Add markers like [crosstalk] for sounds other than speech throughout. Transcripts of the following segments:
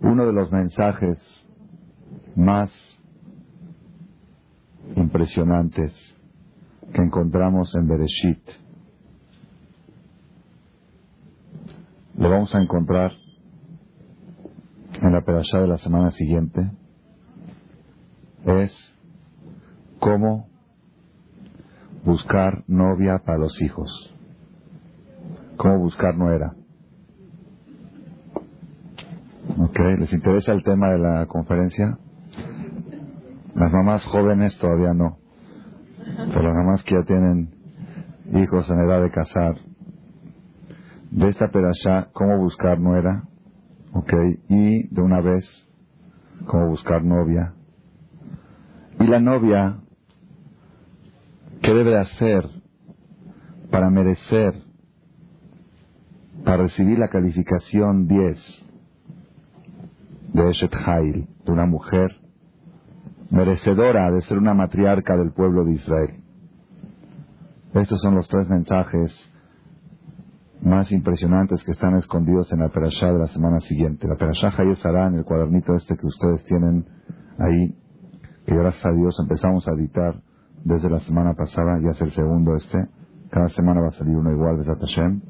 Uno de los mensajes más impresionantes que encontramos en Bereshit lo vamos a encontrar en la pedazada de la semana siguiente es cómo buscar novia para los hijos. Cómo buscar nuera. ¿Ok? ¿Les interesa el tema de la conferencia? Las mamás jóvenes todavía no. Pero las mamás que ya tienen hijos en edad de casar. De esta perashá, cómo buscar nuera. ¿Ok? Y de una vez, cómo buscar novia. Y la novia, ¿qué debe hacer para merecer, para recibir la calificación 10 de Eshet Hail, de una mujer merecedora de ser una matriarca del pueblo de Israel? Estos son los tres mensajes más impresionantes que están escondidos en la perashá de la semana siguiente. La perashá Hayes estará en el cuadernito este que ustedes tienen ahí que gracias a Dios empezamos a editar desde la semana pasada, ya es el segundo este, cada semana va a salir uno igual, de Hashem.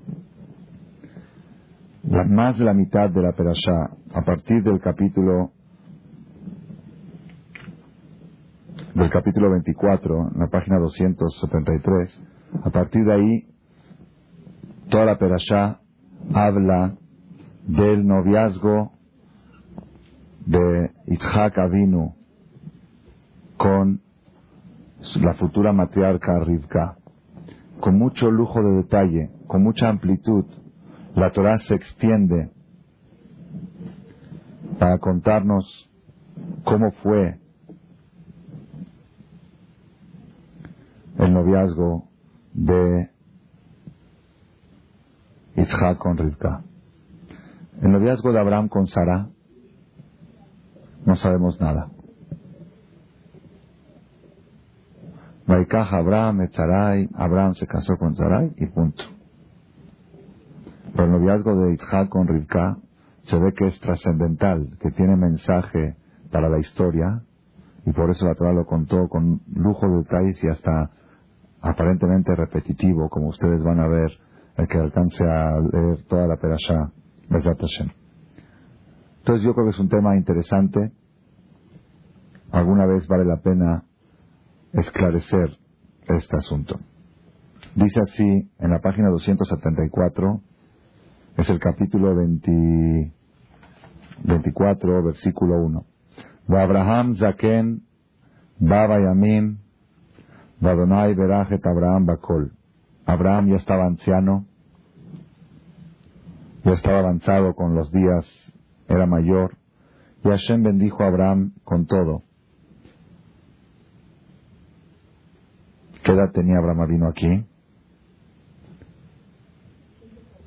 La, más de la mitad de la perashá, a partir del capítulo del capítulo 24, en la página 273, a partir de ahí, toda la perashá habla del noviazgo de Itzhak Avinu con la futura matriarca Rivka. Con mucho lujo de detalle, con mucha amplitud, la Torah se extiende para contarnos cómo fue el noviazgo de Isaac con Rivka. El noviazgo de Abraham con Sara no sabemos nada. Vaikaj Abraham, Etzaray, Abraham se casó con Sarai y punto. Pero el noviazgo de Isaac con Rivka se ve que es trascendental, que tiene mensaje para la historia y por eso la Torah lo contó con lujo de detalles y hasta aparentemente repetitivo, como ustedes van a ver el que alcance a leer toda la perashá, Entonces yo creo que es un tema interesante. Alguna vez vale la pena esclarecer este asunto. Dice así en la página 274, es el capítulo 24, versículo 1. Abraham Zaken, Baba Yamim, Vadonai Berajet Abraham Bakol. Abraham ya estaba anciano, ya estaba avanzado con los días, era mayor, y Hashem bendijo a Abraham con todo. ¿Qué edad tenía Abraham vino aquí?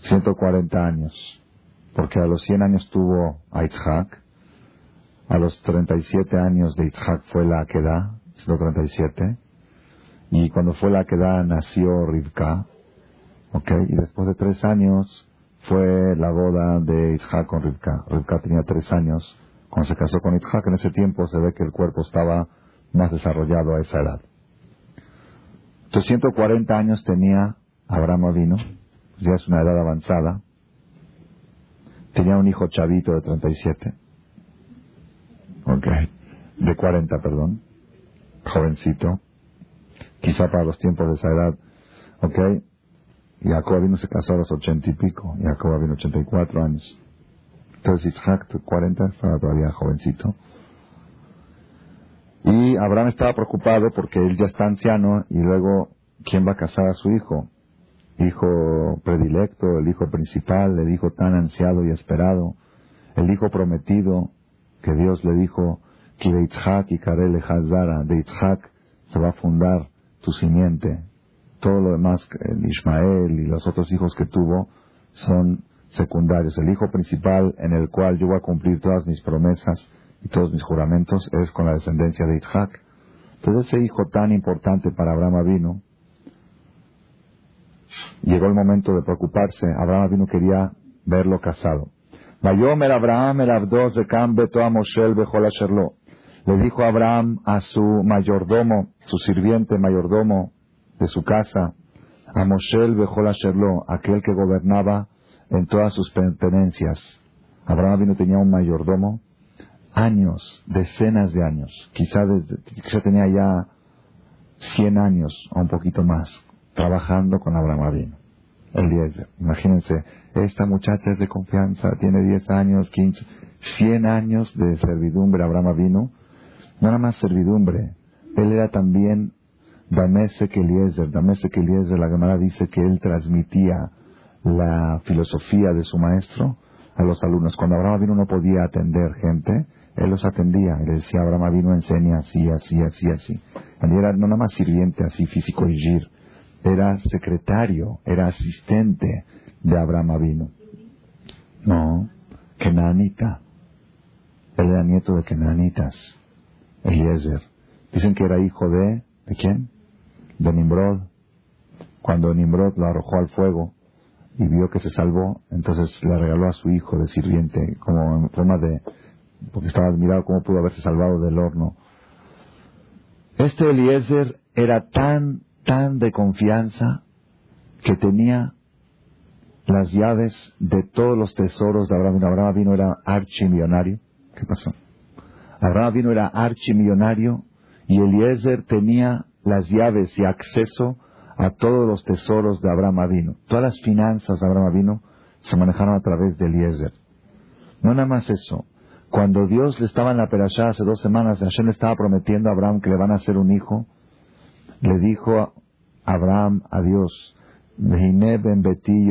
140 años. Porque a los 100 años tuvo a Itzhak. A los 37 años de Itzhak fue la Akedah, 137. Y cuando fue la Akedah nació Rivka. ¿Ok? Y después de tres años fue la boda de Itzhak con Rivka. Rivka tenía tres años. Cuando se casó con Itzhak, en ese tiempo se ve que el cuerpo estaba más desarrollado a esa edad. 240 años tenía Abraham Avino, ya es una edad avanzada. Tenía un hijo chavito de 37. Ok. De 40, perdón. Jovencito. Quizá para los tiempos de esa edad. Ok. Y Jacob vino se casó a los 80 y pico. Y Jacob vino 84 años. Entonces Isaac, 40, estaba todavía jovencito. Y Abraham estaba preocupado porque él ya está anciano y luego, ¿quién va a casar a su hijo? Hijo predilecto, el hijo principal, el hijo tan ansiado y esperado, el hijo prometido que Dios le dijo, de Itzhak y Karele Hazara, de Itzhak se va a fundar tu simiente. Todo lo demás, el Ismael y los otros hijos que tuvo, son secundarios. El hijo principal en el cual yo voy a cumplir todas mis promesas y todos mis juramentos es con la descendencia de Isaac. Entonces ese hijo tan importante para Abraham vino, llegó el momento de preocuparse. Abraham vino quería verlo casado. Vayomer Abraham el Abdos de Cambeto a Moshel Sherlo. Le dijo Abraham a su mayordomo, su sirviente mayordomo de su casa, a Moshel Sherlo, aquel que gobernaba en todas sus pertenencias. Abraham vino tenía un mayordomo, años, decenas de años, quizá, quizá tenía ya 100 años o un poquito más, trabajando con Abraham vino. Eliezer. Imagínense, esta muchacha es de confianza, tiene 10 años, 15, 100 años de servidumbre. Abraham vino, no nada más servidumbre, él era también Damesek Eliezer. Damesek Eliezer, la Gemara dice que él transmitía la filosofía de su maestro a los alumnos. Cuando Abraham vino no podía atender gente, él los atendía. Él decía, Abraham vino enseña así, así, así, así. Él era no nada más sirviente así físico y gir, era secretario, era asistente de Abraham Avino. No, Kenanita. Él era nieto de Kenanitas, Eliezer. Dicen que era hijo de, ¿de quién? De Nimrod. Cuando Nimrod lo arrojó al fuego y vio que se salvó, entonces le regaló a su hijo de sirviente, como en forma de, porque estaba admirado cómo pudo haberse salvado del horno. Este Eliezer era tan tan de confianza que tenía las llaves de todos los tesoros de Abraham. Abraham vino era archimillonario. ¿Qué pasó? Abraham vino era archimillonario y Eliezer tenía las llaves y acceso a todos los tesoros de Abraham vino. Todas las finanzas de Abraham vino se manejaron a través de Eliezer. No nada más eso. Cuando Dios le estaba en la perashá hace dos semanas, Hashem le estaba prometiendo a Abraham que le van a hacer un hijo, le dijo Abraham a Dios, ben beti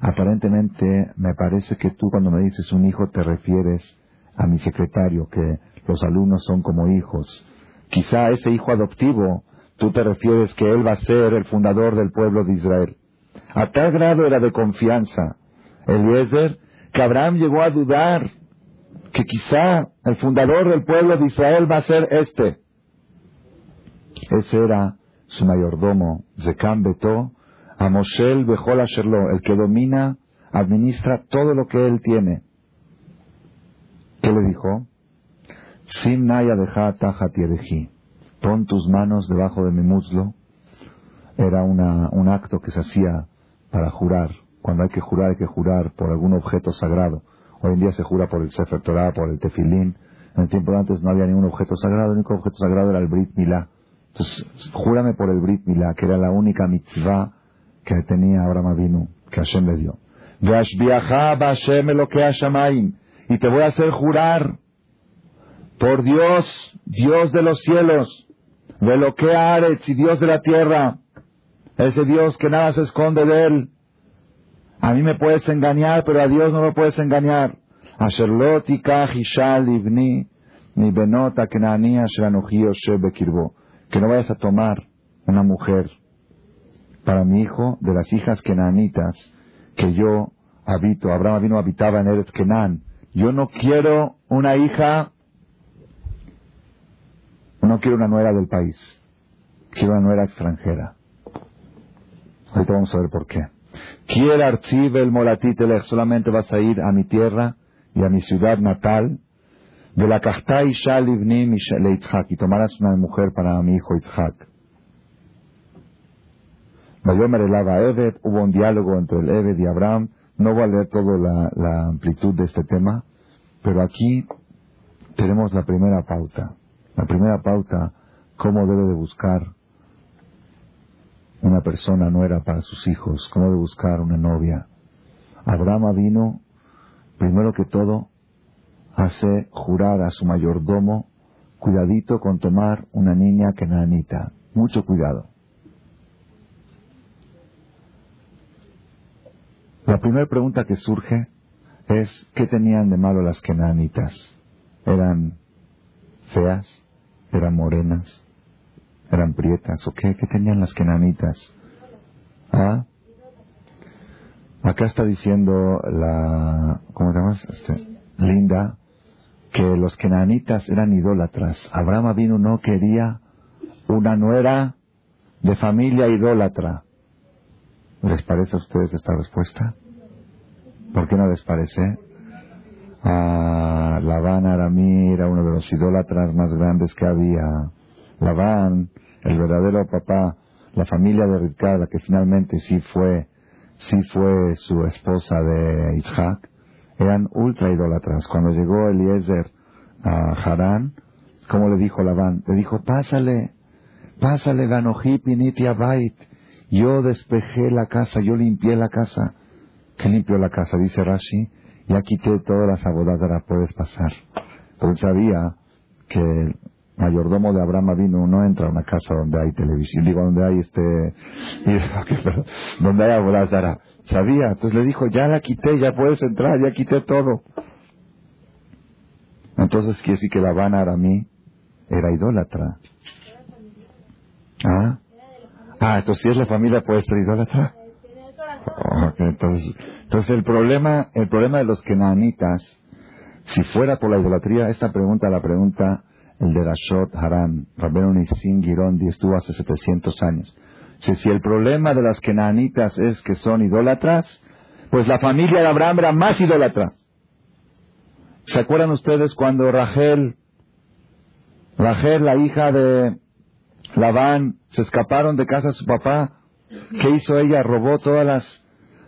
Aparentemente me parece que tú cuando me dices un hijo te refieres a mi secretario, que los alumnos son como hijos. Quizá ese hijo adoptivo, tú te refieres que él va a ser el fundador del pueblo de Israel. A tal grado era de confianza Eliezer que Abraham llegó a dudar que quizá el fundador del pueblo de Israel va a ser este. Ese era su mayordomo, Zekam Beto, a Moshel Bejol Asherlo, el que domina, administra todo lo que él tiene. ¿Qué le dijo? Sim Naya deja Pon tus manos debajo de mi muslo. Era una, un acto que se hacía para jurar. Cuando hay que jurar, hay que jurar por algún objeto sagrado. Hoy en día se jura por el Sefer Torah, por el Tefilín. En el tiempo de antes no había ningún objeto sagrado. El único objeto sagrado era el Brit Milá. Entonces, júrame por el Brit Milá, que era la única mitzvah que tenía Abraham Avinu, que Hashem le dio. Y te voy a hacer jurar por Dios, Dios de los cielos, de lo que Aretz y Dios de la tierra, ese Dios que nada se esconde de él. A mí me puedes engañar, pero a Dios no lo puedes engañar. mi benota que no vayas a tomar una mujer para mi hijo de las hijas kenanitas que yo habito. Abraham vino habitaba en Eretz Kenan. Yo no quiero una hija, no quiero una nuera del país. Quiero una nuera extranjera. Ahorita vamos a ver por qué. Quiero archive el molatitelech, solamente vas a ir a mi tierra y a mi ciudad natal de la Kachtai Shalivni le Itzhak, y tomarás una mujer para mi hijo Itzhak. Evet, hubo un diálogo entre el Evet y Abraham. No voy a leer toda la, la amplitud de este tema, pero aquí tenemos la primera pauta. La primera pauta, cómo debe de buscar una persona nuera para sus hijos, cómo debe buscar una novia. Abraham vino, primero que todo, hace jurar a su mayordomo, cuidadito con tomar una niña que nanita. Mucho cuidado. La primera pregunta que surge es, ¿qué tenían de malo las kenanitas? ¿Eran feas? ¿Eran morenas? ¿Eran prietas? ¿O qué? ¿Qué tenían las kenanitas? ¿Ah? Acá está diciendo la, ¿cómo se llama? Este, Linda, que los kenanitas eran idólatras. Abraham vino no quería una nuera de familia idólatra. ¿Les parece a ustedes esta respuesta? ¿Por qué no les parece? Ah, Labán Aramí era uno de los idólatras más grandes que había. Labán, el verdadero papá, la familia de Rivka, que finalmente sí fue, sí fue su esposa de Isaac, eran ultra idólatras. Cuando llegó Eliezer a Harán, ¿cómo le dijo Labán? Le dijo, pásale, pásale, Ganoji Piniti Abait. Yo despejé la casa, yo limpié la casa. ¿Qué limpió la casa? Dice Rashi ya quité todas las abodadas, puedes pasar. Porque sabía que el mayordomo de Abraham vino, no entra a una casa donde hay televisión, digo, donde hay este, [laughs] donde hay abodazara. Sabía, entonces le dijo, ya la quité, ya puedes entrar, ya quité todo. Entonces quiere decir que la Habana Aramí era idólatra. ¿Ah? Ah, entonces si es la familia puede ser idólatra. entonces, entonces el problema, el problema de los kenanitas, si fuera por la idolatría, esta pregunta la pregunta el de Rashot Haran, Rabbeinu Nisim Girondi, estuvo hace 700 años. Si, si el problema de las kenanitas es que son idólatras, pues la familia de Abraham era más idólatra. ¿Se acuerdan ustedes cuando Rachel, Rachel, la hija de Labán, se escaparon de casa de su papá? ¿Qué hizo ella? Robó todas las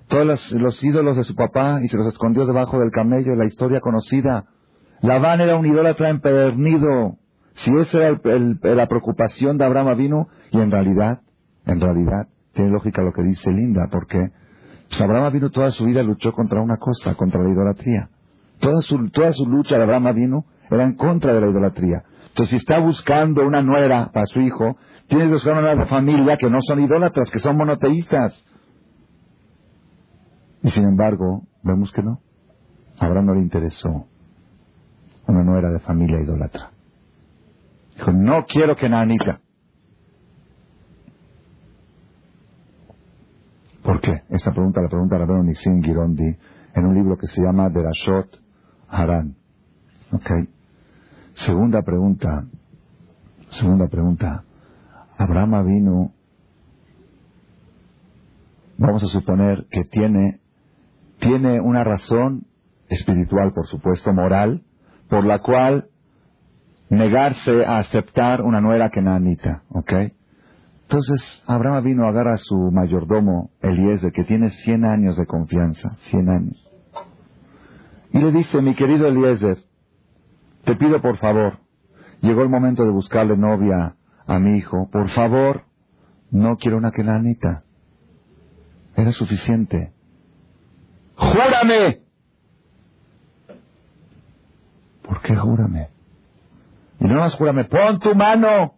todos los, ídolos de su papá y se los escondió debajo del camello, la historia conocida. Labán era un idólatra empedernido. Si esa era la preocupación de Abraham vino, y en realidad, en realidad, tiene lógica lo que dice Linda, porque pues Abraham vino toda su vida luchó contra una cosa, contra la idolatría. Toda su, toda su lucha de Abraham vino era en contra de la idolatría. Entonces, si está buscando una nuera para su hijo, tiene que buscar una familia que no son idólatras, que son monoteístas. Y sin embargo, vemos que no. Abraham no le interesó. Uno no era de familia idólatra. Dijo, no quiero que Nanita. ¿Por qué? Esta pregunta la pregunta Rabbeinu Nisim Girondi en un libro que se llama Derashot Haran. ¿Ok? Segunda pregunta. Segunda pregunta. Abraham vino, vamos a suponer que tiene tiene una razón espiritual, por supuesto, moral, por la cual negarse a aceptar una nuera kenanita, ¿ok? Entonces, Abraham vino, agarra a su mayordomo, Eliezer, que tiene 100 años de confianza, 100 años. Y le dice, mi querido Eliezer, te pido por favor, llegó el momento de buscarle novia a mi hijo, por favor, no quiero una kenanita. Era suficiente. ¡Júrame! ¿Por qué júrame? Y no más júrame, pon tu mano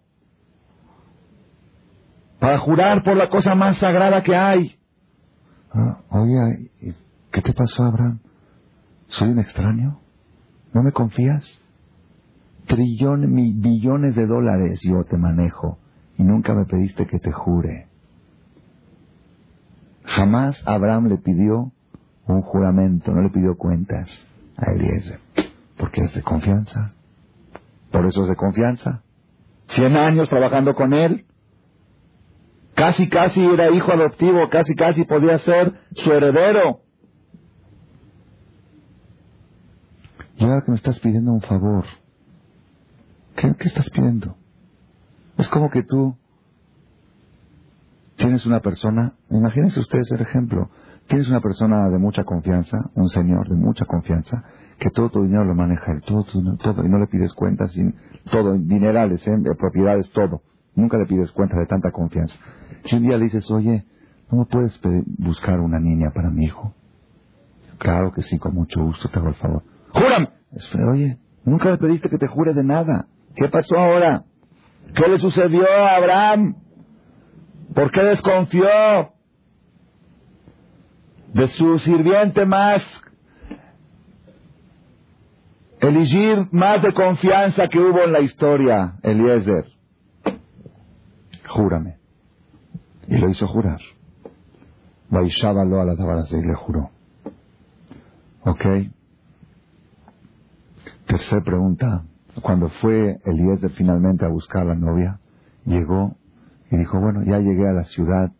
para jurar por la cosa más sagrada que hay. Ah, oye, ¿qué te pasó, Abraham? ¿Soy un extraño? ¿No me confías? Trillones, billones de dólares yo te manejo y nunca me pediste que te jure. Jamás Abraham le pidió un juramento, no le pidió cuentas a Eliezer, porque es de confianza. Por eso es de confianza. Cien años trabajando con él. Casi, casi era hijo adoptivo, casi, casi podía ser su heredero. Y ahora que me estás pidiendo un favor, ¿qué, estás pidiendo? Es como que tú tienes una persona, imagínense ustedes el ejemplo, Tienes una persona de mucha confianza, un señor de mucha confianza, que todo tu dinero lo maneja él, todo, todo, y no le pides cuentas, sin, todo, dinerales, ¿eh? propiedades, todo. Nunca le pides cuentas de tanta confianza. Y un día le dices, oye, ¿no me puedes buscar una niña para mi hijo? Claro que sí, con mucho gusto, te hago el favor. ¡Júrame! Oye, nunca le pediste que te jure de nada. ¿Qué pasó ahora? ¿Qué le sucedió a Abraham? ¿Por qué desconfió? de su sirviente más, elegir más de confianza que hubo en la historia, Eliezer. Júrame. Y lo hizo jurar. Vaishábalo a la tabarase y le juró. ¿Ok? Tercera pregunta. Cuando fue Eliezer finalmente a buscar a la novia, llegó y dijo, bueno, ya llegué a la ciudad,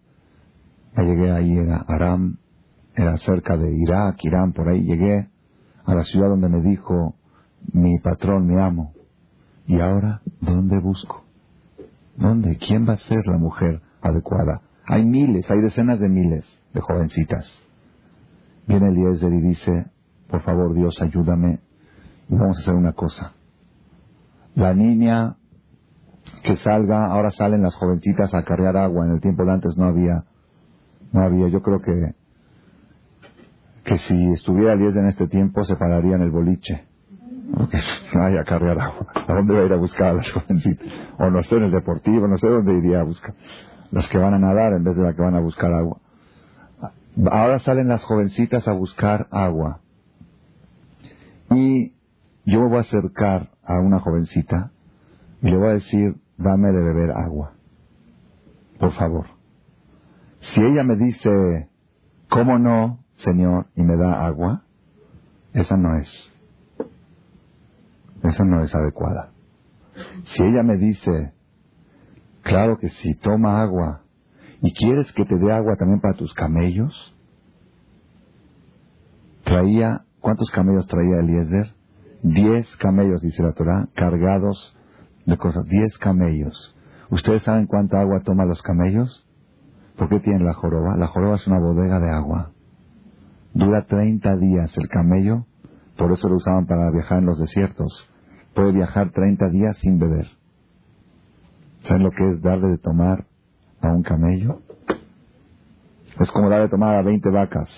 ya llegué ahí a Aram, era cerca de Irak, Irán, por ahí llegué a la ciudad donde me dijo mi patrón, mi amo. ¿Y ahora dónde busco? ¿Dónde? ¿Quién va a ser la mujer adecuada? Hay miles, hay decenas de miles de jovencitas. Viene Eliezer y dice, por favor Dios, ayúdame y vamos a hacer una cosa. La niña que salga, ahora salen las jovencitas a cargar agua, en el tiempo de antes no había, no había, yo creo que, que si estuviera Eliezer en este tiempo se pararía en el boliche. [laughs] Hay a cargar agua. ¿A dónde va a ir a buscar a las jovencitas? O no sé, en el deportivo, no sé dónde iría a buscar. Las que van a nadar en vez de las que van a buscar agua. Ahora salen las jovencitas a buscar agua. Y yo me voy a acercar a una jovencita y le voy a decir, dame de beber agua. Por favor. Si ella me dice, ¿cómo no, Señor? y me da agua, esa no es. Esa no es adecuada. Si ella me dice, claro que sí, toma agua, ¿Y quieres que te dé agua también para tus camellos? Traía, ¿cuántos camellos traía Eliezer? Diez camellos, dice la Torah, cargados de cosas. Diez camellos. ¿Ustedes saben cuánta agua toman los camellos? ¿Por qué tienen la joroba? La joroba es una bodega de agua. Dura 30 días el camello, por eso lo usaban para viajar en los desiertos. Puede viajar 30 días sin beber. ¿Saben lo que es darle de tomar a un camello es como darle tomar a 20 vacas.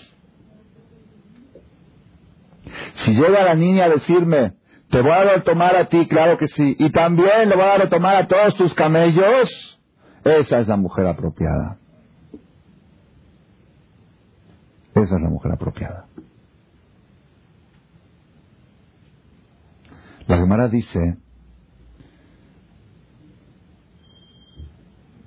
Si llega la niña a decirme, te voy a dar de tomar a ti, claro que sí, y también le voy a dar de tomar a todos tus camellos, esa es la mujer apropiada. Esa es la mujer apropiada. La Gemara dice,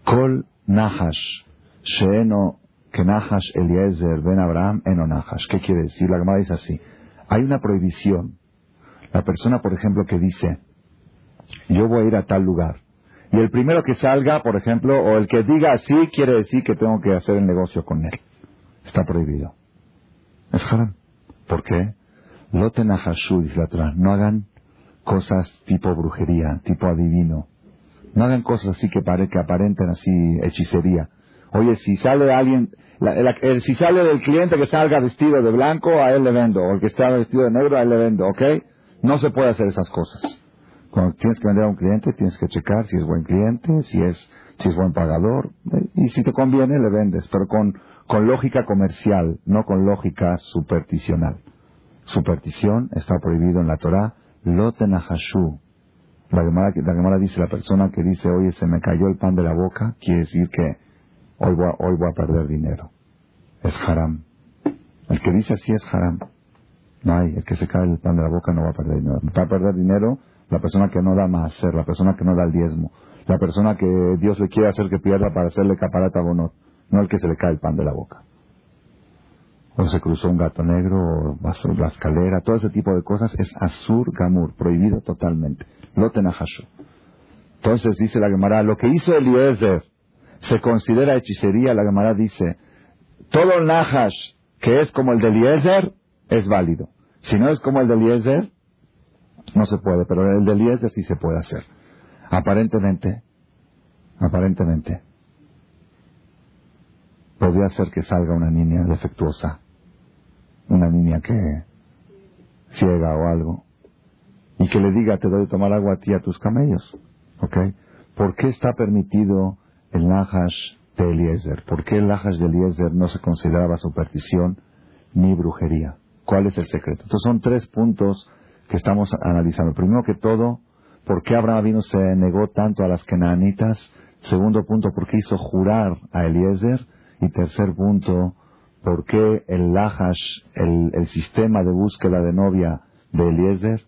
Kol Nahash, Sheeno, que Eliezer Ben Abraham Eno Nahash. ¿Qué quiere decir? La Gemara dice así. Hay una prohibición. La persona, por ejemplo, que dice, yo voy a ir a tal lugar. Y el primero que salga, por ejemplo, o el que diga así, quiere decir que tengo que hacer el negocio con él. Está prohibido. Es haram. ¿Por qué? Lote Nahashu, dice. No hagan cosas tipo brujería, tipo adivino. No hagan cosas así que, pare, que aparenten así hechicería. Oye, si sale alguien, si sale del cliente que salga vestido de blanco, a él le vendo. O el que está vestido de negro, a él le vendo. ¿Ok? No se puede hacer esas cosas. Cuando tienes que vender a un cliente, tienes que checar si es buen cliente, si es, si es buen pagador. Y si te conviene, le vendes. Pero con, con lógica comercial, no con lógica supersticional. Superstición está prohibido en la Torah. Lotenahashu. La Gemara, dice, la persona que dice, oye, se me cayó el pan de la boca, quiere decir que hoy voy, a, hoy voy a perder dinero. Es haram. El que dice así es haram. No hay, el que se cae el pan de la boca no va a perder dinero. Va a perder dinero la persona que no da más hacer, la persona que no da el diezmo, la persona que Dios le quiere hacer que pierda para hacerle caparata o no, no el que se le cae el pan de la boca. O se cruzó un gato negro, o la escalera, todo ese tipo de cosas es asur gamur, prohibido totalmente. Lotenahashu. Entonces dice la Gemara, lo que hizo Eliezer se considera hechicería. La Gemara dice, todo el Nahash que es como el de Eliezer es válido. Si no es como el de Eliezer, no se puede, pero el de Eliezer sí se puede hacer. Aparentemente, aparentemente, podría ser que salga una niña defectuosa, una niña que ciega o algo, y que le diga, te doy tomar agua a ti a tus camellos. ¿Ok? ¿Por qué está permitido el Nahash de Eliezer? ¿Por qué el Nahash de Eliezer no se consideraba superstición ni brujería? ¿Cuál es el secreto? Entonces son tres puntos que estamos analizando. Primero que todo, ¿por qué Abraham vino se negó tanto a las kenanitas? Segundo punto, ¿por qué hizo jurar a Eliezer? Y tercer punto, ¿por qué el Nahash, el, el sistema de búsqueda de novia de Eliezer,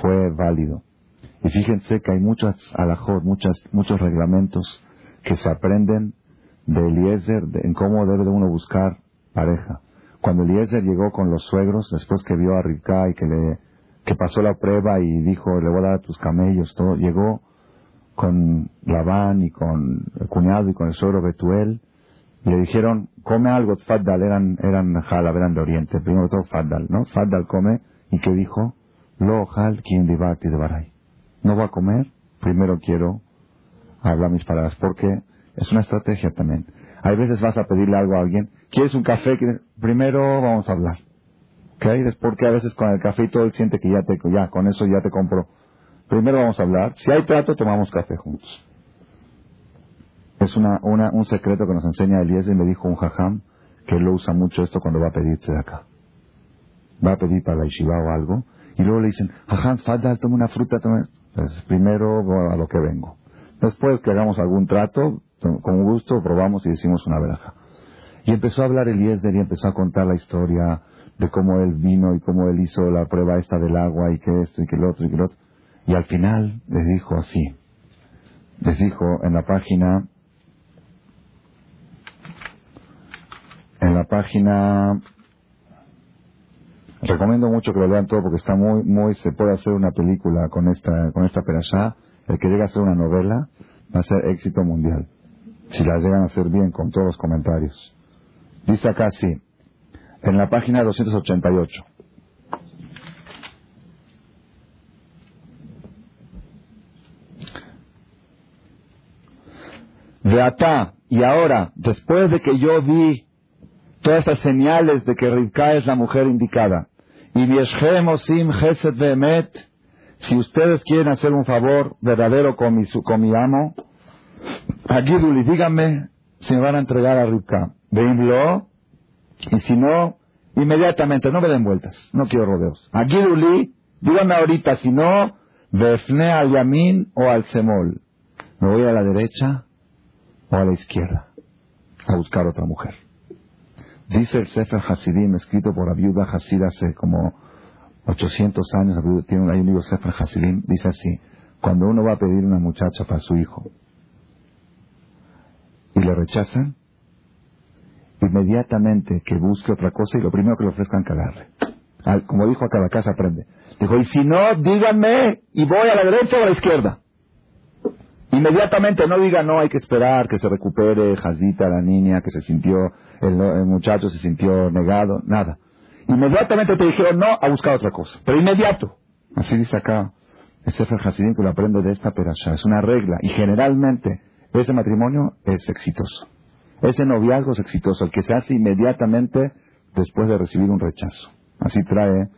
fue válido. Y fíjense que hay muchas alajot, muchas, muchos reglamentos que se aprenden de Eliezer en cómo debe uno buscar pareja. Cuando Eliezer llegó con los suegros, después que vio a Rivka y que le que pasó la prueba y dijo, le voy a dar a tus camellos, todo, llegó con Labán y con el cuñado y con el suegro Betuel Le dijeron, come algo, Faddal, eran, eran jalab, eran de Oriente, primero todo Faddal, ¿no? Faddal come, ¿y qué dijo? Lo hal quien de baray. No va a comer, primero quiero hablar mis palabras, porque es una estrategia también. Hay veces vas a pedirle algo a alguien, ¿quieres un café? Primero vamos a hablar. ¿Ok? Es porque a veces con el café y todo él siente que ya te, ya, con eso ya te compro. Primero vamos a hablar. Si hay trato, tomamos café juntos. Es una, una, un secreto que nos enseña Eliezer, me dijo un jajam, que él lo usa mucho esto cuando va a pedirse de acá. Va a pedir para la o algo, y luego le dicen, jajam, fadal, toma una fruta, toma... Pues primero a lo que vengo. Después que hagamos algún trato, con gusto probamos y decimos una veraja. Y empezó a hablar Eliezer y empezó a contar la historia de cómo él vino y cómo él hizo la prueba esta del agua y que esto y que lo otro y que lo otro. Y al final les dijo así, les dijo en la página en la página. Recomiendo mucho que lo lean todo porque está muy muy se puede hacer una película con esta con esta perashá el que llega a ser una novela va a ser éxito mundial si la llegan a hacer bien con todos los comentarios. Dice acá así en la página 288 de Atá y ahora después de que yo vi todas estas señales de que Rivka es la mujer indicada. Y Sim Gesed Behemet, si ustedes quieren hacer un favor verdadero con mi, con mi amo, Agiduli, díganme si me van a entregar a Rivka. Veimlo, y si no, inmediatamente, no me den vueltas, no quiero rodeos. Agiduli, díganme ahorita, si no, Vefne al Yamin o al Semol. Me voy a la derecha o a la izquierda a buscar otra mujer. Dice el Sefer Hasidim, escrito por la viuda Hasid hace como 800 años, tiene hay un libro Sefer Hasidim, dice así, cuando uno va a pedir una muchacha para su hijo y le rechazan, inmediatamente que busque otra cosa y lo primero que le ofrezcan cagarle. Como dijo a cada casa aprende. Dijo, y si no, díganme y voy a la derecha o a la izquierda. Inmediatamente no diga no, hay que esperar que se recupere Jazita, la niña, que se sintió, el, muchacho se sintió negado, nada. Inmediatamente te dijeron no a buscar otra cosa, pero inmediato. Así dice acá el Sefer Hasidim que lo aprende de esta perasha. Es una regla y generalmente ese matrimonio es exitoso. Ese noviazgo es exitoso, el que se hace inmediatamente después de recibir un rechazo. Así trae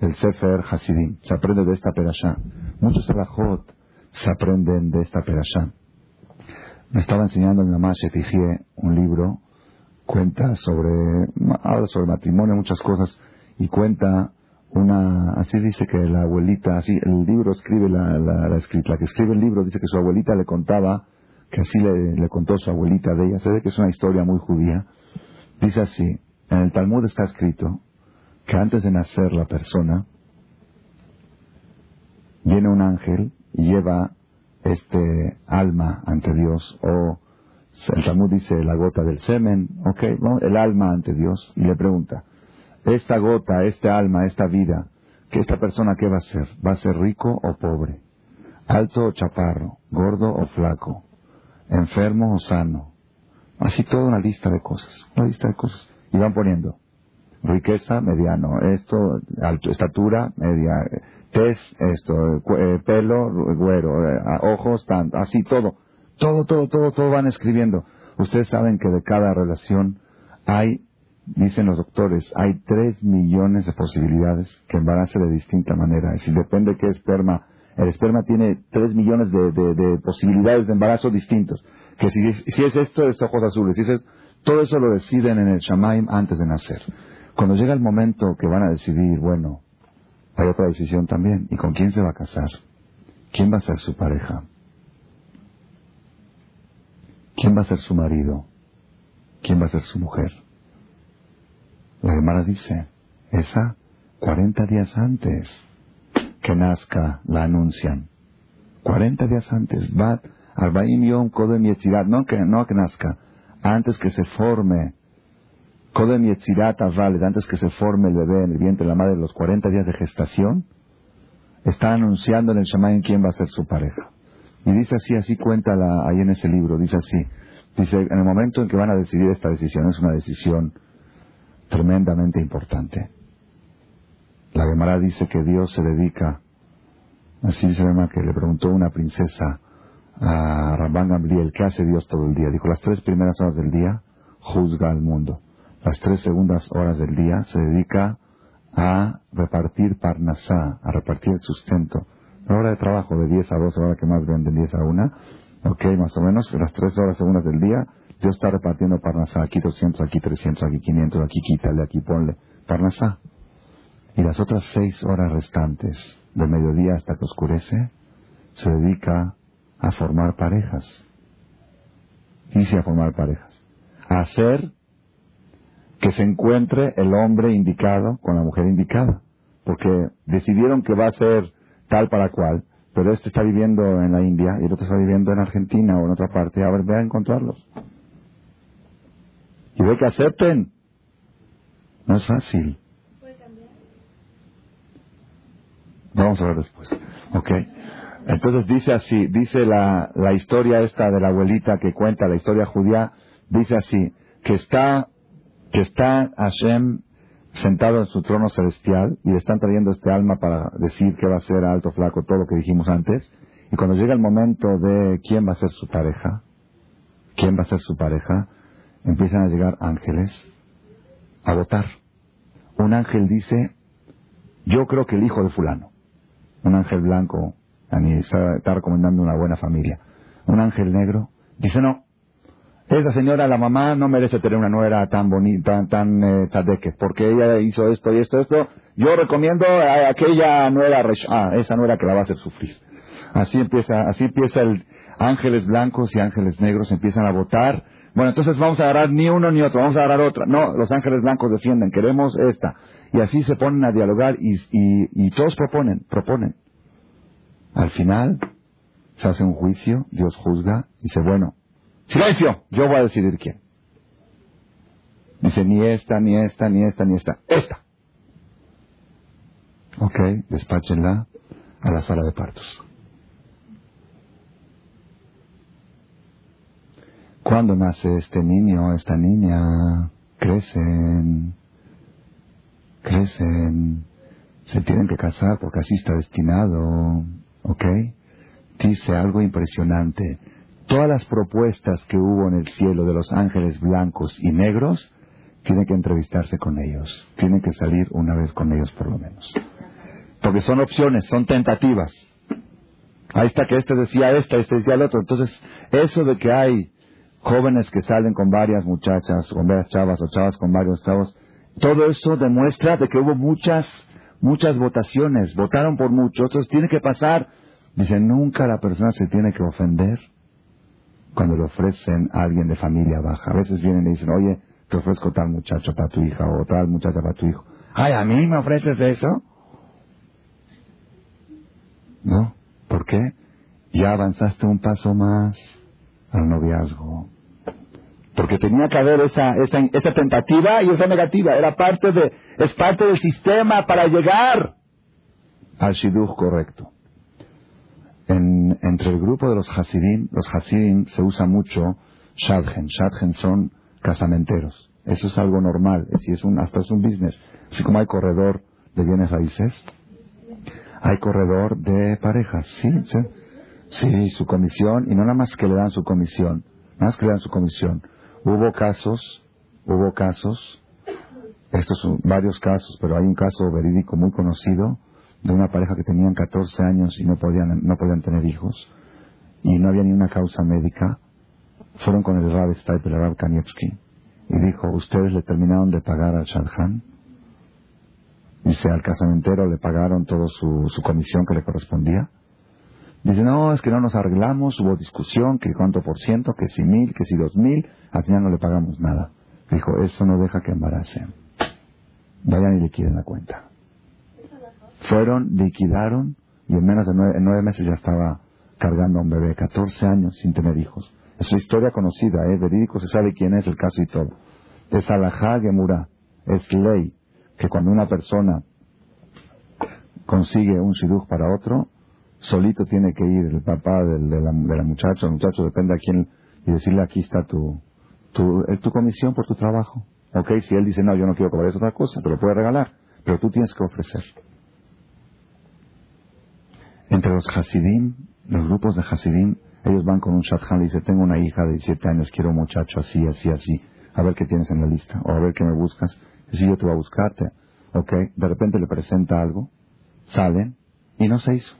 el Sefer Hasidim. Se aprende de esta perasha. Muchos alajot se aprenden de esta perashá. Me estaba enseñando mi mamá Shetifie un libro, cuenta sobre, habla sobre matrimonio, muchas cosas, y cuenta una, así dice que la abuelita, así, el libro escribe la, la, la, la que escribe el libro dice que su abuelita le contaba, que así le, le contó su abuelita de ella, se ve que es una historia muy judía, dice así, en el Talmud está escrito que antes de nacer la persona, viene un ángel lleva este alma ante Dios, o el Talmud dice la gota del semen, ok, el alma ante Dios, y le pregunta, esta gota, este alma, esta vida, que esta persona qué va a ser? ¿Va a ser rico o pobre? ¿Alto o chaparro? ¿Gordo o flaco? ¿Enfermo o sano? Así toda una lista de cosas, una lista de cosas. Y van poniendo riqueza, mediano, esto, alto, estatura, media, tez, esto, eh, pelo, güero, eh, ojos, tanto, así todo. Todo, todo, todo, todo van escribiendo. Ustedes saben que de cada relación hay, dicen los doctores, hay tres millones de posibilidades que embarace de distinta manera. Es decir, depende de qué esperma. El esperma tiene tres millones de, de, posibilidades de embarazo distintos. Que si, si es esto, es ojos azules. Si es, todo eso lo deciden en el Shamaim antes de nacer. Cuando llega el momento que van a decidir, bueno, hay otra decisión también. ¿Y con quién se va a casar? ¿Quién va a ser su pareja? ¿Quién va a ser su marido? ¿Quién va a ser su mujer? La hermana dice, esa 40 días antes que nazca la anuncian. 40 días antes, va Arbaim Yom Kodem no que, no que nazca, antes que se forme Kodem Yetzirat antes que se forme el bebé en el vientre de la madre, los 40 días de gestación, está anunciando en el Shamayim quién va a ser su pareja. Y dice así, así cuenta ahí en ese libro, dice así, Dice, en el momento en que van a decidir esta decisión, es una decisión tremendamente importante. La Gemara dice que Dios se dedica, así dice la que le preguntó una princesa a Rabban Gamliel, ¿qué hace Dios todo el día? Dijo, las tres primeras horas del día juzga al mundo. Las tres segundas horas del día se dedica a repartir parnasá, a repartir el sustento. La hora de trabajo de 10 a 2, la hora que más venden 10 a 1, ok, más o menos, las tres horas segundas del día, Dios está repartiendo parnasá, aquí 200, aquí 300, aquí 500, aquí quítale, aquí ponle, parnasá. Y las otras seis horas restantes, de mediodía hasta que oscurece, se dedica a formar parejas. Dice a formar parejas. A hacer que se encuentre el hombre indicado con la mujer indicada. Porque decidieron que va a ser tal para cual, pero este está viviendo en la India y el otro está viviendo en Argentina o en otra parte. A ver, ve a encontrarlos. Y ve que acepten. No es fácil. Vamos a ver después. Ok. Entonces dice así, dice la, la historia esta de la abuelita que cuenta la historia judía, dice así, que está, que está Hashem sentado en su trono celestial y le están trayendo este alma para decir que va a ser alto, flaco, todo lo que dijimos antes. Y cuando llega el momento de quién va a ser su pareja, quién va a ser su pareja, empiezan a llegar ángeles a votar. Un ángel dice, yo creo que el hijo de fulano. Un ángel blanco está, está recomendando una buena familia. Un ángel negro dice, no, esa señora, la mamá, no merece tener una nuera tan bonita, tan, tan eh, porque ella hizo esto y esto, esto. Yo recomiendo a aquella nuera, ah, esa nuera que la va a hacer sufrir. Así empieza, así empieza el ángeles blancos y ángeles negros empiezan a votar. Bueno, entonces vamos a agarrar ni uno ni otro, vamos a agarrar otra. No, los ángeles blancos defienden, queremos esta. Y así se ponen a dialogar y, y, y todos proponen, proponen. Al final se hace un juicio, Dios juzga y dice, bueno, Silencio, yo voy a decidir quién. Dice, ni esta, ni esta, ni esta, ni esta. Esta. Ok, despáchenla a la sala de partos. Cuando nace este niño, esta niña, crecen, crecen, se tienen que casar porque así está destinado, ¿ok? Dice algo impresionante todas las propuestas que hubo en el cielo de los ángeles blancos y negros, tiene que entrevistarse con ellos, tiene que salir una vez con ellos por lo menos. Porque son opciones, son tentativas. Ahí está que este decía esta, este decía el otro. Entonces, eso de que hay jóvenes que salen con varias muchachas, con varias chavas o chavas con varios chavos, todo eso demuestra de que hubo muchas, muchas votaciones, votaron por muchos, entonces tiene que pasar. Dice, nunca la persona se tiene que ofender cuando le ofrecen a alguien de familia baja. A veces vienen y dicen, oye, te ofrezco tal muchacho para tu hija o tal muchacha para tu hijo. Ay, ¿a mí me ofreces eso? ¿No? ¿Por qué? Ya avanzaste un paso más al noviazgo. Porque tenía que haber esa, esa, esa tentativa y esa negativa. Era parte de, es parte del sistema para llegar al shidduch correcto entre el grupo de los Hasidim, los Hasidim se usa mucho Shadgen. Shadgen son casamenteros. Eso es algo normal. Es, es un, hasta es un business. Así como hay corredor de bienes raíces, hay corredor de parejas. Sí, sí. Sí, su comisión. Y no nada más que le dan su comisión. Nada más que le dan su comisión. Hubo casos, hubo casos, estos son varios casos, pero hay un caso verídico muy conocido de una pareja que tenían 14 años y no podían, no podían tener hijos y no había ni una causa médica, fueron con el Rab Stipe, el Rab Kanievski, y dijo, ¿ustedes le terminaron de pagar al Shadchan? Dice, al casamentero le pagaron toda su, su comisión que le correspondía. Dice, no, es que no nos arreglamos, hubo discusión, que cuánto por ciento, que si mil, que si dos mil, al final no le pagamos nada. Dijo, eso no deja que embarace. Vayan y liquiden la cuenta. Fueron, liquidaron y en menos de nueve, meses ya estaba cargando a un bebé, 14 años sin tener hijos. Es una historia conocida, ¿eh? verídico, se sabe quién es el caso y todo. Es alajá gemura, es ley, que cuando una persona consigue un shidduch para otro, solito tiene que ir el papá de, la, muchacha, el muchacho depende a quién, y decirle aquí está tu, tu, eh, tu comisión por tu trabajo. Ok, si él dice no, yo no quiero cobrar, es otra cosa, te lo puede regalar, pero tú tienes que ofrecer. Entre los Hasidim, los grupos de Hasidim, ellos van con un Shadchan y dice, tengo una hija de 17 años, quiero un muchacho así, así, así, a ver qué tienes en la lista, o a ver qué me buscas, si yo te voy a buscarte, ok, de repente le presenta algo, salen, y no se hizo.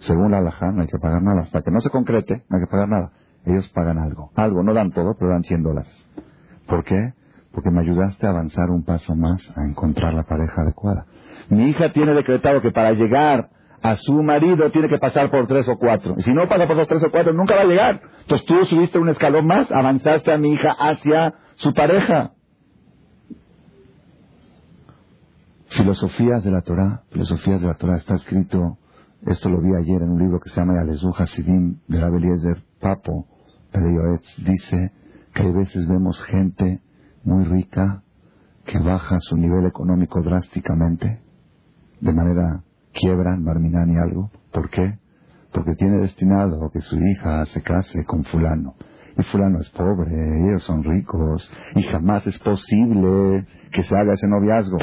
Según la alhaja, no hay que pagar nada, hasta que no se concrete, no hay que pagar nada. Ellos pagan algo, algo, no dan todo, pero dan 100 dólares. ¿Por qué? Porque me ayudaste a avanzar un paso más a encontrar la pareja adecuada. Mi hija tiene decretado que para llegar a su marido tiene que pasar por tres o cuatro. Y si no pasa por los tres o cuatro, nunca va a llegar. Entonces tú subiste un escalón más, avanzaste a mi hija hacia su pareja. Filosofías de la Torah, filosofías de la Torah, está escrito, esto lo vi ayer en un libro que se llama Yalezu Hasidim, de la Eliezer Papo, de dice que hay veces vemos gente muy rica que baja su nivel económico drásticamente, de manera quiebran, Barminan y algo. ¿Por qué? Porque tiene destinado que su hija se case con fulano. Y fulano es pobre, ellos son ricos, y jamás es posible que se haga ese noviazgo.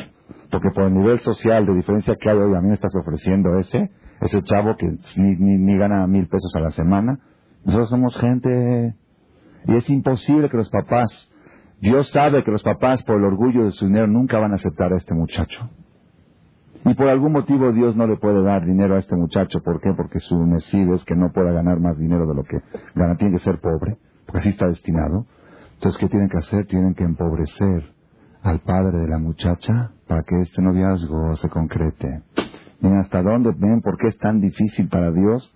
Porque por el nivel social de diferencia que hay hoy, a mí me estás ofreciendo ese, ese chavo que ni, ni, ni gana mil pesos a la semana. Nosotros somos gente, y es imposible que los papás, Dios sabe que los papás por el orgullo de su dinero nunca van a aceptar a este muchacho. Y por algún motivo Dios no le puede dar dinero a este muchacho. ¿Por qué? Porque su necesidad es que no pueda ganar más dinero de lo que gana. Tiene que ser pobre, porque así está destinado. Entonces, ¿qué tienen que hacer? Tienen que empobrecer al padre de la muchacha para que este noviazgo se concrete. Miren hasta dónde, ven por qué es tan difícil para Dios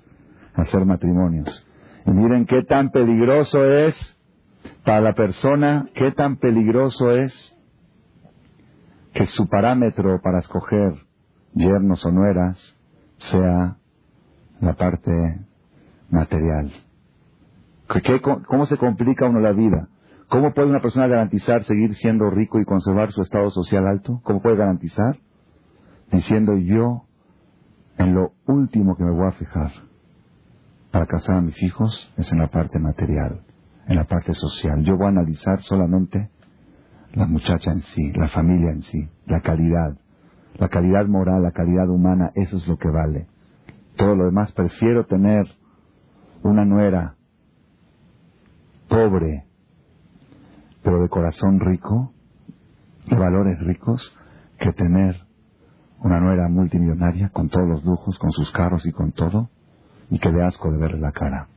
hacer matrimonios. Y miren qué tan peligroso es para la persona, qué tan peligroso es que su parámetro para escoger yernos o nueras, sea la parte material. ¿Cómo se complica uno la vida? ¿Cómo puede una persona garantizar seguir siendo rico y conservar su estado social alto? ¿Cómo puede garantizar? Diciendo yo, en lo último que me voy a fijar para casar a mis hijos es en la parte material, en la parte social. Yo voy a analizar solamente la muchacha en sí, la familia en sí, la calidad, la calidad moral, la calidad humana, eso es lo que vale. Todo lo demás, prefiero tener una nuera pobre, pero de corazón rico, de valores ricos, que tener una nuera multimillonaria con todos los lujos, con sus carros y con todo, y que de asco de verle la cara.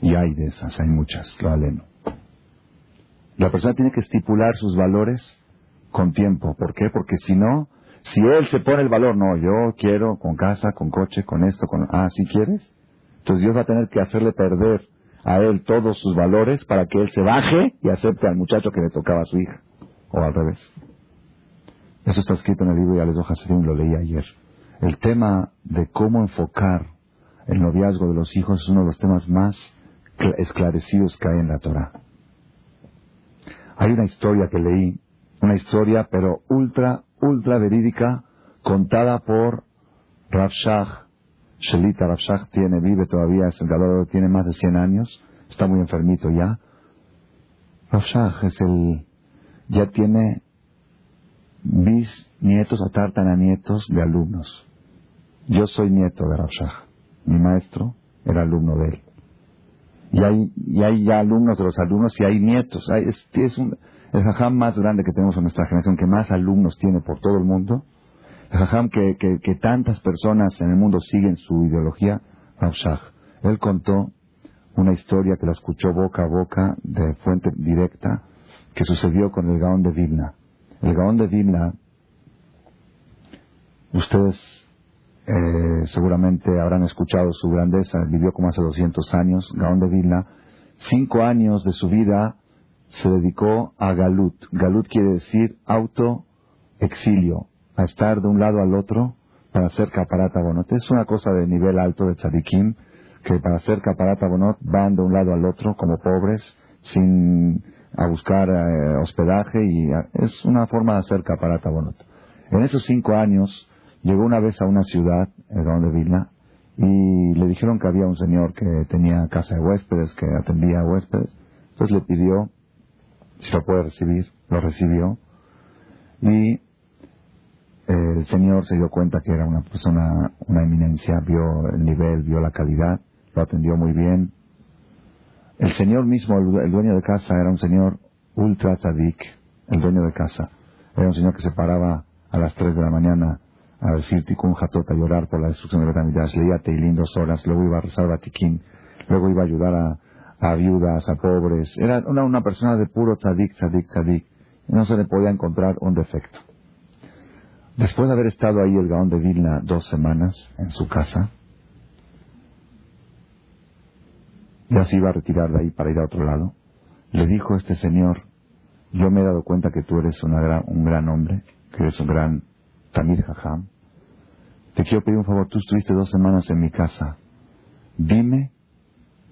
Y hay de esas, hay muchas, lo aleno. La persona tiene que estipular sus valores con tiempo. ¿Por qué? Porque si no, si él se pone el valor, no, yo quiero con casa, con coche, con esto, con... Ah, ¿sí quieres? Entonces Dios va a tener que hacerle perder a él todos sus valores para que él se baje y acepte al muchacho que le tocaba a su hija. O al revés. Eso está escrito en el libro de Alex Hasidim, lo leí ayer. El tema de cómo enfocar el noviazgo de los hijos es uno de los temas más esclarecidos que hay en la Torah. Hay una historia que leí, una historia pero ultra ultra verídica contada por Rav Shach. Shelita Rav Shach tiene, vive todavía, es el tiene más de 100 años, está muy enfermito ya. Rav Shach es el, ya tiene bisnietos o nietos de alumnos. Yo soy nieto de Rav Shach. Mi maestro era alumno de él. Y hay, y hay ya alumnos de los alumnos y hay nietos. Hay, es un, el jajam más grande que tenemos en nuestra generación, que más alumnos tiene por todo el mundo, el jajam que, tantas personas en el mundo siguen su ideología, Rav Él contó una historia que la escuchó boca a boca de fuente directa que sucedió con el Gaón de Vilna. El Gaón de Vilna, ustedes eh, seguramente habrán escuchado su grandeza, vivió como hace 200 años, Gaón de Vilna, cinco años de su vida se dedicó a Galut. Galut quiere decir auto-exilio, a estar de un lado al otro para hacer caparata bonot. Es una cosa de nivel alto de tzadikim, que para hacer caparata bonot van de un lado al otro como pobres, sin a buscar eh, hospedaje y es una forma de hacer caparata bonot. En esos cinco años llegó una vez a una ciudad, el de Vilna, y le dijeron que había un señor que tenía casa de huéspedes, que atendía a huéspedes. Entonces le pidió si lo puede recibir, lo recibió y el señor se dio cuenta que era una persona, una eminencia, vio el nivel, vio la calidad, lo atendió muy bien. El señor mismo, el, dueño de casa, era un señor ultra tzadik, el dueño de casa. Era un señor que se paraba a las 3 de la mañana a decir tikkun hatot, a llorar por la destrucción de Betamidash, leía Teilín dos horas, luego iba a rezar Batiquín, luego iba a ayudar a, viudas, a pobres. Era una, una persona de puro tzadik, tzadik, tzadik. No se le podía encontrar un defecto. Después de haber estado ahí el Gaón de Vilna dos semanas en su casa, ya se iba a retirar de ahí para ir a otro lado, le dijo este señor, yo me he dado cuenta que tú eres una un gran hombre, que eres un gran Tamir Jajam. Te quiero pedir un favor, tú estuviste dos semanas en mi casa. Dime,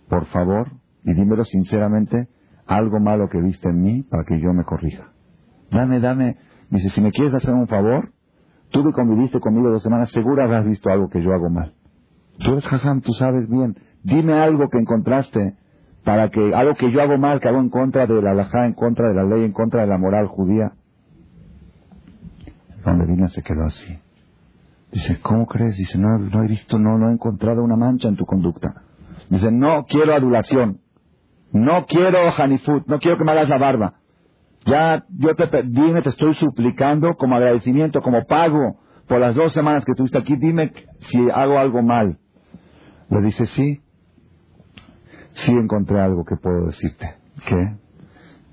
por favor, y dímelo sinceramente, algo malo que viste en mí para que yo me corrija. Dame, dame. Dice, si me quieres hacer un favor, tú que conviviste conmigo dos semanas, seguro habrás visto algo que yo hago mal. Tú eres jajam, tú sabes bien. Dime algo que encontraste para que, algo que yo hago mal, que hago en contra de la halajá, en contra de la ley, en contra de la moral judía. Donde Vilna se quedó así. Dice, ¿cómo crees? Dice, no, no he visto, no, no he encontrado una mancha en tu conducta. Dice, no quiero adulación. No quiero hanifut, no quiero que me hagas la barba. Ya, yo te, dime, te estoy suplicando como agradecimiento, como pago por las dos semanas que estuviste aquí, dime si hago algo mal. Le dice, sí, sí encontré algo que puedo decirte. ¿Qué?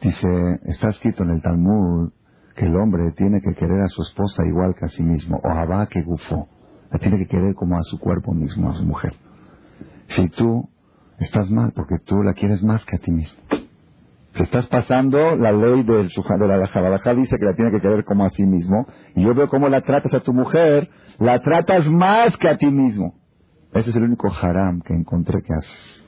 Dice, está escrito en el Talmud que el hombre tiene que querer a su esposa igual que a sí mismo, o a que gufo, la tiene que querer como a su cuerpo mismo, a su mujer. Si tú estás mal porque tú la quieres más que a ti mismo. Si estás pasando la ley del, de la Jabalajá dice que la tiene que querer como a sí mismo, y yo veo cómo la tratas a tu mujer, la tratas más que a ti mismo. Ese es el único haram que encontré que haces.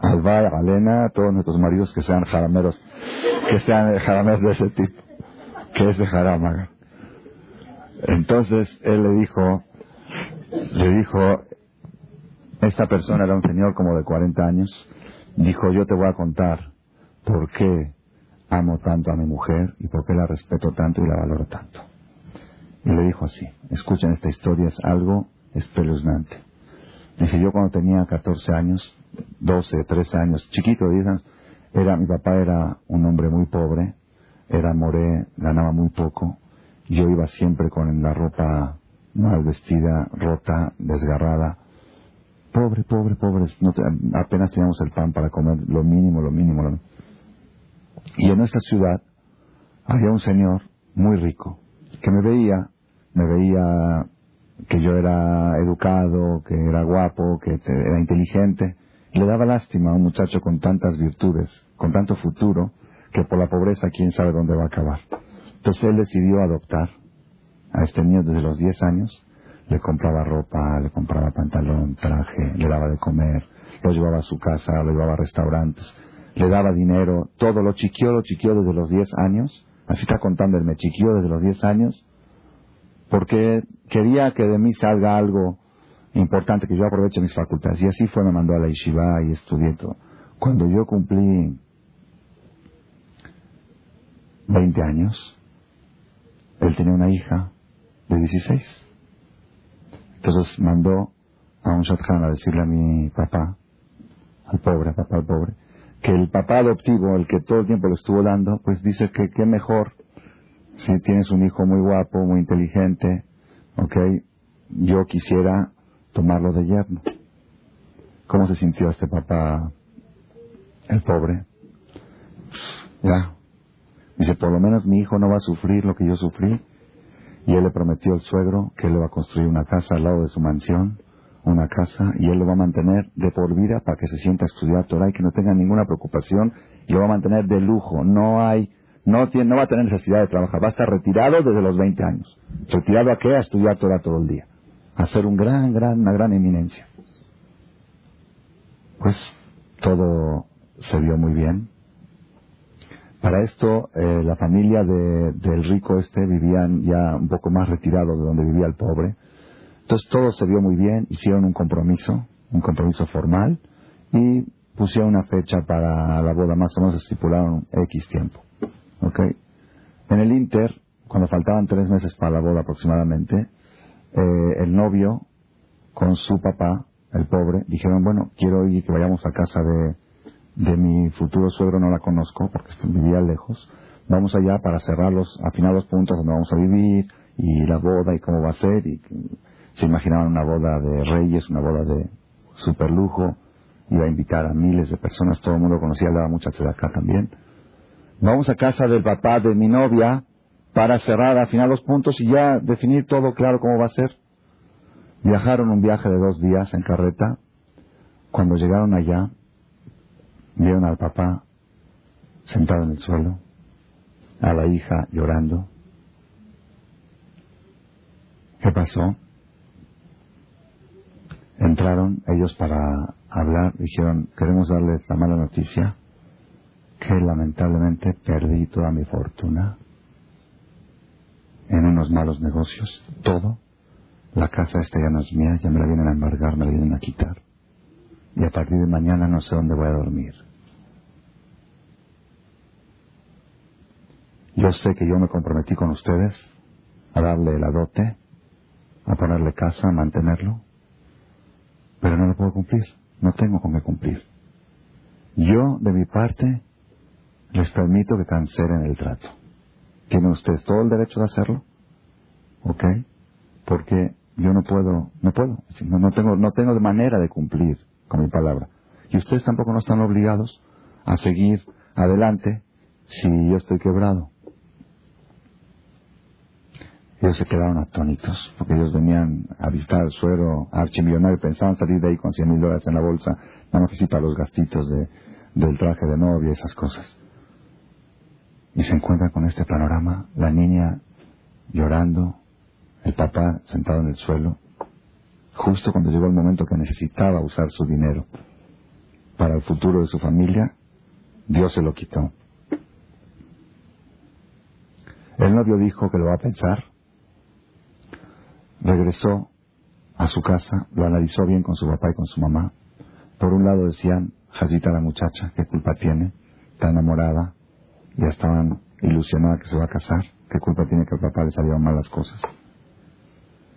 Alvar, Alena, todos nuestros maridos que sean jarameros, que sean jarameros de ese tipo, que es de haram. Entonces él le dijo, le dijo, esta persona era un señor como de 40 años, dijo, yo te voy a contar por qué amo tanto a mi mujer y por qué la respeto tanto y la valoro tanto. Y le dijo así, escuchen esta historia, es algo espeluznante. Dije, yo cuando tenía 14 años, 12, 13 años, chiquito, 10 años, era, mi papá era un hombre muy pobre, era moré, ganaba muy poco, yo iba siempre con la ropa mal vestida, rota, desgarrada, pobre, pobre, pobre, no apenas teníamos el pan para comer, lo mínimo, lo mínimo, lo mínimo. Y en nuestra ciudad había un señor muy rico que me veía, me veía que yo era educado, que era guapo, que era inteligente. Le daba lástima a un muchacho con tantas virtudes, con tanto futuro, que por la pobreza quién sabe dónde va a acabar. Entonces él decidió adoptar a este niño desde los 10 años. Le compraba ropa, le compraba pantalón, traje, le daba de comer, lo llevaba a su casa, lo llevaba a restaurantes, le daba dinero, todo lo chiquió, lo chiquió desde los 10 años. Así está contando él, me chiquió desde los 10 años porque quería que de mí salga algo importante, que yo aproveche mis facultades. Y así fue, me mandó a la yeshiva y estudié todo. Cuando yo cumplí 20 años, él tenía una hija de 16. Entonces mandó a un shothan a decirle a mi papá, al pobre, papá al pobre, que el papá adoptivo, el que todo el tiempo le estuvo dando, pues dice que qué mejor si tienes un hijo muy guapo, muy inteligente, ok, yo quisiera tomarlo de yerno. ¿Cómo se sintió este papá, el pobre? Ya. Dice, por lo menos mi hijo no va a sufrir lo que yo sufrí. Y él le prometió al suegro que él le va a construir una casa al lado de su mansión, una casa, y él lo va a mantener de por vida para que se sienta a estudiar Torah y que no tenga ninguna preocupación, y lo va a mantener de lujo. No hay no, tiene, no va a tener necesidad de trabajar, va a estar retirado desde los 20 años. ¿Retirado a qué? A estudiar Torah todo el día. A ser un gran, gran, una gran eminencia. Pues todo se vio muy bien. Para esto, eh, la familia de, del rico este vivían ya un poco más retirado de donde vivía el pobre. Entonces todo se vio muy bien, hicieron un compromiso, un compromiso formal y pusieron una fecha para la boda, más o menos estipularon X tiempo. ¿Ok? En el Inter, cuando faltaban tres meses para la boda aproximadamente, eh, el novio con su papá, el pobre, dijeron, bueno, quiero ir que vayamos a casa de, de mi futuro suegro, no la conozco porque vivía lejos. Vamos allá para cerrar los, afinar los puntos donde vamos a vivir y la boda y cómo va a ser. Se imaginaban una boda de reyes, una boda de super lujo. Iba a invitar a miles de personas, todo el mundo conocía, daba mucha acá también. Vamos a casa del papá de mi novia para cerrar, afinar los puntos y ya definir todo claro cómo va a ser. Viajaron un viaje de dos días en carreta. Cuando llegaron allá, vieron al papá sentado en el suelo, a la hija llorando. ¿Qué pasó? Entraron ellos para hablar, dijeron, queremos darles la mala noticia que lamentablemente perdí toda mi fortuna en unos malos negocios, todo. La casa esta ya no es mía, ya me la vienen a embargar, me la vienen a quitar. Y a partir de mañana no sé dónde voy a dormir. Yo sé que yo me comprometí con ustedes a darle la dote, a ponerle casa, a mantenerlo, pero no lo puedo cumplir, no tengo con qué cumplir. Yo, de mi parte, les permito que cancelen el trato. ¿Tienen ustedes todo el derecho de hacerlo? ¿Ok? Porque yo no puedo, no puedo, no, no, tengo, no tengo manera de cumplir con mi palabra. Y ustedes tampoco no están obligados a seguir adelante si yo estoy quebrado. Ellos se quedaron atónitos, porque ellos venían a visitar el suero archimillonario, pensaban salir de ahí con 100 mil dólares en la bolsa, nada más que para los gastitos de, del traje de novia y esas cosas. Y se encuentran con este panorama, la niña llorando, el papá sentado en el suelo, justo cuando llegó el momento que necesitaba usar su dinero para el futuro de su familia, Dios se lo quitó. El novio dijo que lo va a pensar, regresó a su casa, lo analizó bien con su papá y con su mamá. Por un lado decían, Jacita la muchacha, ¿qué culpa tiene? Está enamorada, ya estaban ilusionada que se va a casar, ¿qué culpa tiene que el papá le salieron mal las cosas?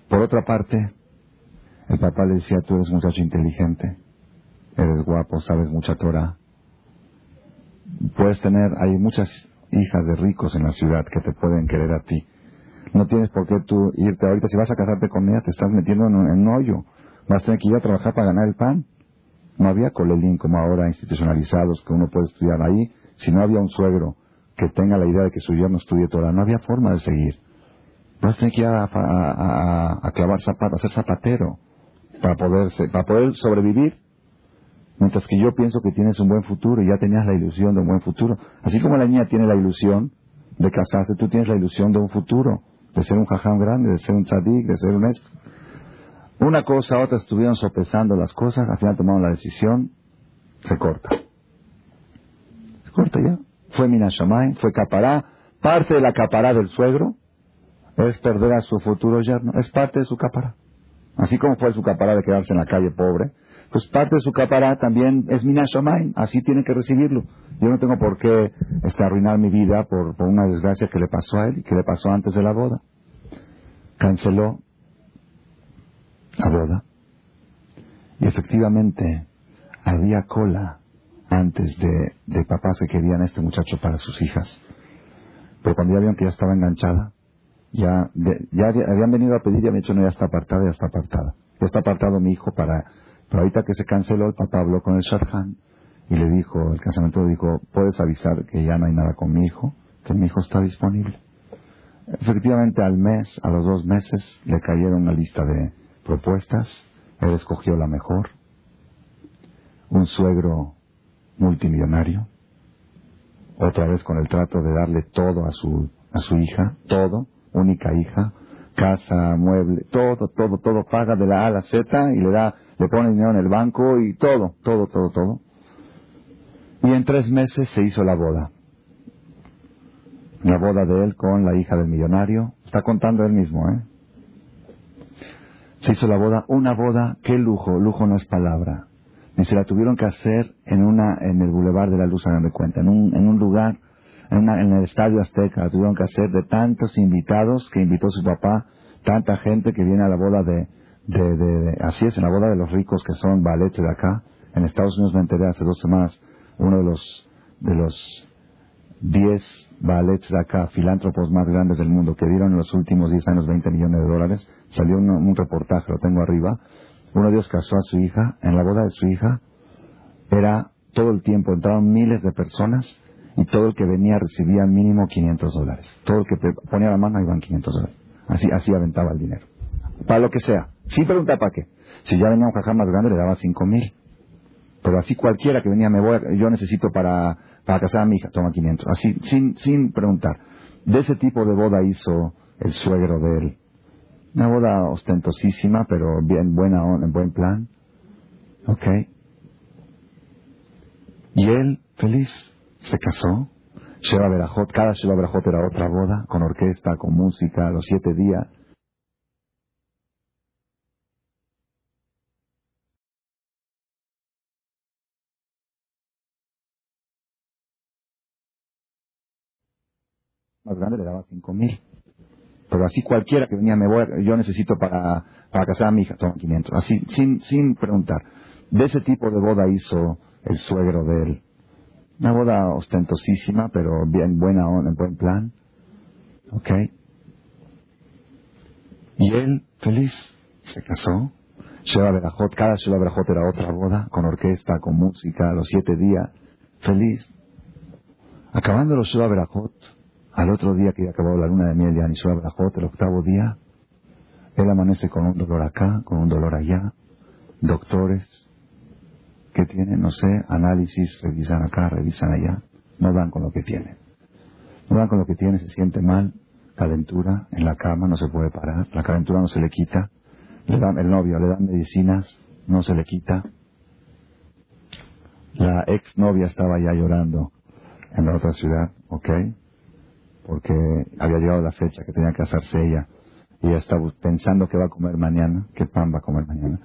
Por otra parte, el papá le decía, tú eres muchacho inteligente, eres guapo, sabes mucha Torah. Puedes tener, hay muchas hijas de ricos en la ciudad que te pueden querer a ti. No tienes por qué tú irte ahorita. Si vas a casarte con ella, te estás metiendo en un, hoyo. Vas a tener que ir a trabajar para ganar el pan. No había colelín como ahora institucionalizados que uno puede estudiar ahí. Si no había un suegro que tenga la idea de que su yerno estudie Torah, no había forma de seguir. Vas a tener que ir a, a, clavar zapatos, a ser zapatero para poder, para poder sobrevivir. Mientras que yo pienso que tienes un buen futuro y ya tenías la ilusión de un buen futuro. Así como la niña tiene la ilusión de casarse, tú tienes la ilusión de un futuro de ser un jajam grande, de ser un tzadik, de ser un esto. Una cosa, otra estuvieron sopesando las cosas, al final tomaron la decisión, se corta. Se corta ya. Fue Minashamay, fue Capará. Parte de la Capará del suegro es perder a su futuro yerno, es parte de su Capará. Así como fue su Capará de quedarse en la calle pobre, pues parte de su Capará también es Minashamay, así tiene que recibirlo. Yo no tengo por qué este, arruinar mi vida por, por una desgracia que le pasó a él y que le pasó antes de la boda. Canceló la boda. Y efectivamente había cola antes de, de papás que querían a este muchacho para sus hijas. Pero cuando ya vieron que ya estaba enganchada, ya, ya habían venido a pedir y habían dicho, no, ya está apartada, ya está apartada. Ya está apartado mi hijo para... Pero ahorita que se canceló, el papá habló con el Sharhan y le dijo, el casamiento le dijo, puedes avisar que ya no hay nada con mi hijo, que mi hijo está disponible. Efectivamente, al mes, a los dos meses, le cayeron una lista de propuestas, él escogió la mejor, un suegro multimillonario, otra vez con el trato de darle todo a su, a su hija, todo, única hija, casa, mueble, todo, todo, todo, paga de la A a la Z y le da, le pone dinero en el banco y todo, todo, todo, todo. Y en tres meses se hizo la boda. La boda de él con la hija del millonario. Está contando él mismo, ¿eh? Se hizo la boda, una boda, qué lujo, lujo no es palabra. Y se la tuvieron que hacer en una, en el Boulevard de la Luz, hagan de cuenta, en un, en un lugar, en, en el Estadio Azteca, la tuvieron que hacer de tantos invitados que invitó su papá, tanta gente que viene a la boda de, de, de, así es, en la boda de los ricos que son ballets de acá. En Estados Unidos me enteré hace dos semanas, uno de los, de los diez ballets de acá, filántropos más grandes del mundo, que dieron en los últimos diez años 20 millones de dólares, salió un, reportaje, lo tengo arriba, uno de ellos casó a su hija, en la boda de su hija, era todo el tiempo, entraban miles de personas y todo el que venía recibía mínimo 500 dólares. Todo el que ponía la mano iban 500 dólares. Así, así aventaba el dinero. Para lo que sea. Sin preguntar para qué. Si ya venía un jajá más grande le daba 5 mil. Pero así cualquiera que venía, me voy, yo necesito para, para casar a mi hija, toma 500. Así, sin, sin preguntar. De ese tipo de boda hizo el suegro de él. Una boda ostentosísima, pero bien buena, en buen plan. ¿Ok? Y él, feliz, se casó. Sheba Berajot, cada Sheba Berajot era otra boda, con orquesta, con música, los siete días. Más grande le daba cinco mil. Pero así cualquiera que venía, me voy, yo necesito para, para casar a mi hija, toma 500. Así, sin, sin preguntar. De ese tipo de boda hizo el suegro de él. Una boda ostentosísima, pero bien buena, en buen plan. ¿Ok? Y él, feliz, se casó. Sheba Berajot, cada Sheba Berajot era otra boda, con orquesta, con música, los siete días. Feliz. Acabando los Sheba Berajot, al otro día que ya acabó la luna de miel de Anisua Berajot, el octavo día, él amanece con un dolor acá, con un dolor allá. Doctores, ¿qué tiene? No sé, análisis, revisan acá, revisan allá. No dan con lo que tiene. No dan con lo que tiene, se siente mal, calentura en la cama, no se puede parar, la calentura no se le quita. Le dan, el novio le dan medicinas, no se le quita. La ex novia estaba ya llorando en la otra ciudad, ¿ok? Porque había llegado la fecha que tenía que casarse ella y ella estaba pensando qué va a comer mañana, qué pan va a comer mañana.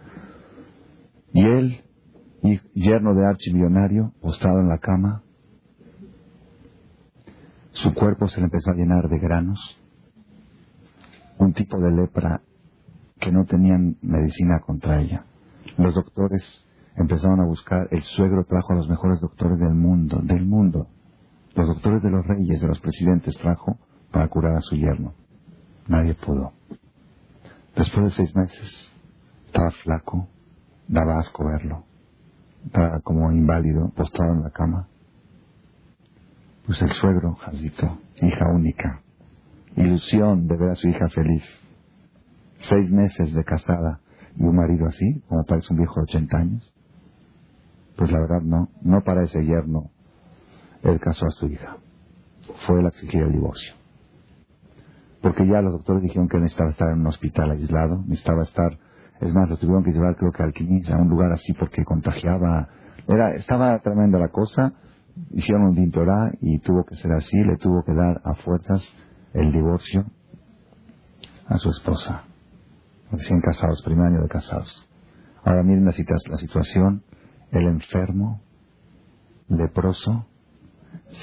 Y él, yerno de archimillonario, postrado en la cama, su cuerpo se le empezó a llenar de granos, un tipo de lepra que no tenían medicina contra ella. Los doctores empezaron a buscar, el suegro trajo a los mejores doctores del mundo, del mundo, los doctores de los reyes, de los presidentes, trajo para curar a su yerno. Nadie pudo. Después de seis meses, estaba flaco, daba asco verlo. Estaba como inválido, postrado en la cama. Pues el suegro, Jaldito, hija única, ilusión de ver a su hija feliz. Seis meses de casada y un marido así, como parece un viejo de 80 años. Pues la verdad no, no para ese yerno él casó a su hija. Fue él a exigir el divorcio. Porque ya los doctores dijeron que necesitaba estar en un hospital aislado, necesitaba estar, es más, lo tuvieron que llevar creo que al Quinis, a un lugar así porque contagiaba, era, estaba tremenda la cosa, hicieron un dintorá y tuvo que ser así, le tuvo que dar a fuerzas el divorcio a su esposa. Recién casados, primer año de casados. Ahora miren la, la situación, el enfermo, leproso,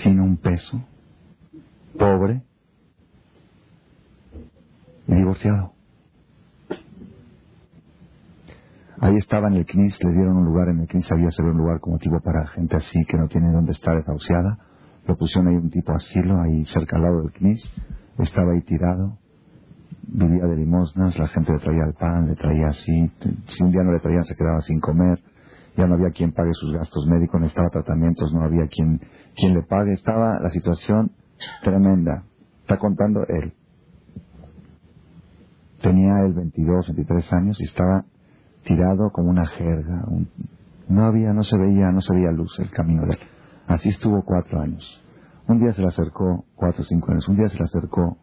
sin un peso, pobre y divorciado. Ahí estaba en el CNIS, le dieron un lugar en el CNIS, había ser un lugar como tipo para gente así que no tiene dónde estar desahuciada. Lo pusieron ahí un tipo asilo, ahí cerca al lado del CNIS, estaba ahí tirado, vivía de limosnas, la gente le traía el pan, le traía así, si un día no le traían se quedaba sin comer, ya no había quien pague sus gastos médicos, necesitaba tratamientos, no había quien, quien le pague, estaba la situación tremenda. Está contando él. Tenía él 22, 23 años y estaba tirado como una jerga. no había, no se veía, no se veía luz el camino de él. Así estuvo cuatro años. Un día se le acercó, cuatro o cinco años, un día se le acercó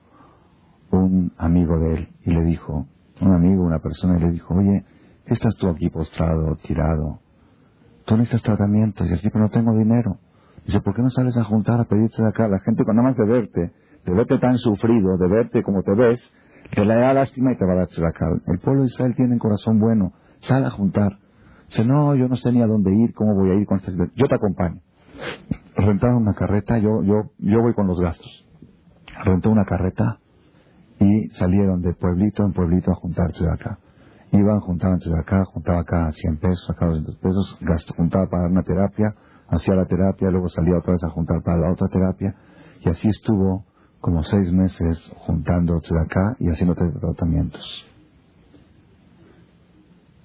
un amigo de él y le dijo, un amigo, una persona, y le dijo, oye, ¿qué estás tú aquí postrado, tirado? Tú necesitas tratamiento. Y así, pero no tengo dinero. Dice, ¿por qué no sales a juntar a pedirte de acá? La gente, cuando más de verte, de verte tan sufrido, de verte como te ves, Que le da lástima y te va a dar tzedakah. El pueblo de Israel tiene un corazón bueno. Sal a juntar. Dice, no, yo no sé ni a dónde ir, cómo voy a ir con este... Yo te acompaño. Rentaron una carreta, yo, yo, yo voy con los gastos. Rentó una carreta y salieron de pueblito en pueblito a juntarse de acá. Iban, juntaban de acá, juntaba acá 100 pesos, sacaba 200 pesos, gasto, juntaba para una terapia, hacía la terapia, luego salía otra vez a juntar para la otra terapia, y así estuvo como seis meses juntándose de acá y haciendo tratamientos.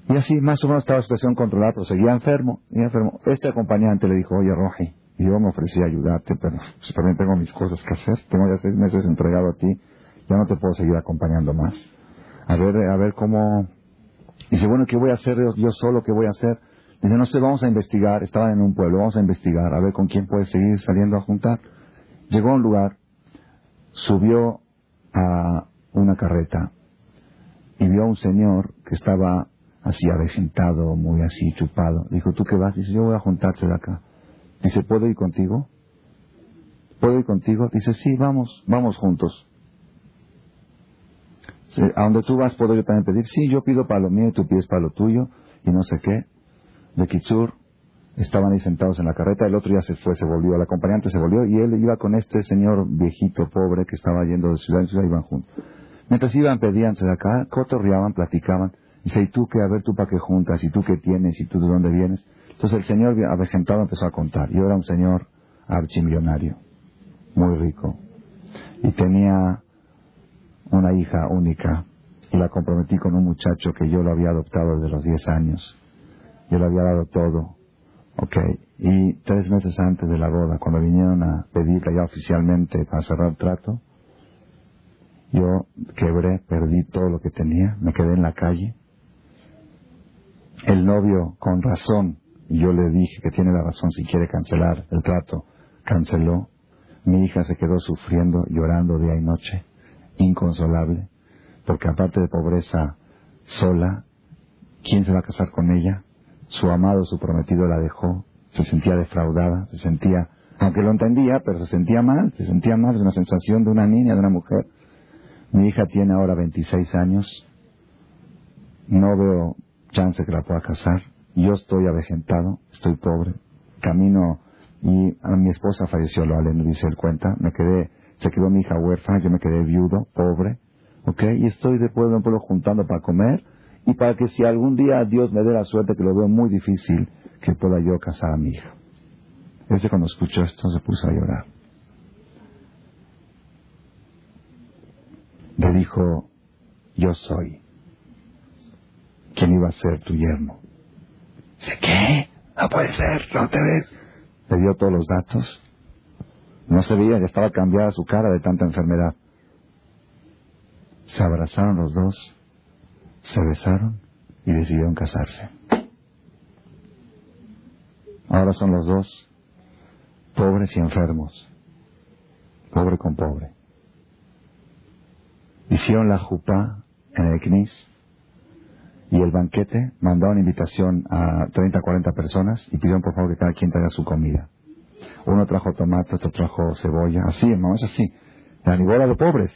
Y así más o menos estaba la situación controlada, pero seguía enfermo, enfermo. Este acompañante le dijo, oye Roji, yo me ofrecí a ayudarte, pero si también tengo mis cosas que hacer, tengo ya seis meses entregado a ti, ya no te puedo seguir acompañando más. A ver, a ver cómo... Dice, bueno, ¿qué voy a hacer yo, solo? ¿Qué voy a hacer? Dice, no sé, vamos a investigar. Estaban en un pueblo, vamos a investigar, a ver con quién puede seguir saliendo a juntar. Llegó a un lugar, subió a una carreta y vio a un señor que estaba así avejentado, muy así chupado. Dijo, ¿tú qué vas? Dice, yo voy a juntarte de acá. Dice, ¿puedo ir contigo? ¿Puedo ir contigo? Dice, sí, vamos, vamos juntos. A donde tú vas, ¿puedo yo también pedir? Sí, yo pido para lo mío y tú pides para lo tuyo y no sé qué. De Kitsur, estaban ahí sentados en la carreta, el otro ya se fue, se volvió, el acompañante se volvió y él iba con este señor viejito, pobre, que estaba yendo de ciudad en ciudad, iban juntos. Mientras iban, pedían de acá, cotorreaban, platicaban. Dice, ¿y tú qué? A ver, ¿tú para qué juntas? ¿Y tú qué tienes? ¿Y tú de dónde vienes? Entonces el señor avejentado empezó a contar. Yo era un señor archimillonario, muy rico. Y tenía una hija única. Y la comprometí con un muchacho que yo lo había adoptado desde los 10 años. Yo le había dado todo. Ok. Y tres meses antes de la boda, cuando vinieron a pedirla ya oficialmente para cerrar trato, yo quebré, perdí todo lo que tenía, me quedé en la calle. El novio, con razón, yo le dije que tiene la razón si quiere cancelar el trato. Canceló. Mi hija se quedó sufriendo, llorando día y noche, inconsolable, porque aparte de pobreza sola, ¿quién se va a casar con ella? Su amado, su prometido la dejó, se sentía defraudada, se sentía, aunque lo entendía, pero se sentía mal, se sentía mal, una sensación de una niña, de una mujer. Mi hija tiene ahora 26 años, no veo chance que la pueda casar, yo estoy avejentado, estoy pobre, camino y a mi esposa falleció, lo aleno dice él cuenta, me quedé, se quedó mi hija huérfana, yo me quedé viudo, pobre, ¿ok? Y estoy de pueblo en pueblo juntando para comer y para que si algún día Dios me dé la suerte, que lo veo muy difícil, que pueda yo casar a mi hija. Ese cuando escuchó esto se puso a llorar. Le dijo, yo soy quien iba a ser tu yerno. Dice, ¿qué? No puede ser, no te ves. Le dio todos los datos. No se veía, ya estaba cambiada su cara de tanta enfermedad. Se abrazaron los dos, se besaron y decidieron casarse. Ahora son los dos pobres y enfermos, pobre con pobre. Hicieron la jupá en el Knis y el banquete mandaron invitación a 30, 40 personas y pidieron por favor que cada quien traiga su comida. Uno trajo tomate, otro trajo cebolla, así, hermano, es así. La nibola de pobres.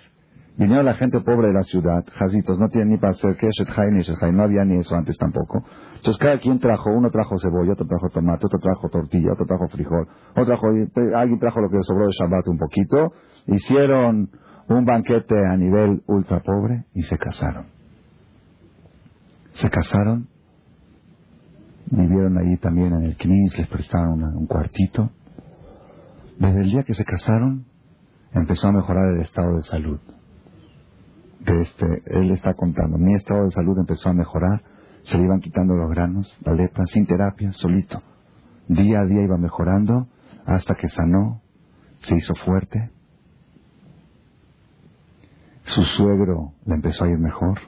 Vinieron la gente pobre de la ciudad, jazitos, no tienen ni para hacer que ni no había ni eso antes tampoco. Entonces cada quien trajo, uno trajo cebolla, otro trajo tomate, otro trajo tortilla, otro trajo frijol, otro trajo, alguien trajo lo que sobró de Shabbat un poquito, hicieron un banquete a nivel ultra pobre y se casaron. Se casaron, vivieron ahí también en el Knis, les prestaron un cuartito. Desde el día que se casaron, empezó a mejorar el estado de salud. De este, él está contando, mi estado de salud empezó a mejorar, se le iban quitando los granos, la lepra, sin terapia, solito. Día a día iba mejorando hasta que sanó, se hizo fuerte. Su suegro le empezó a ir mejor.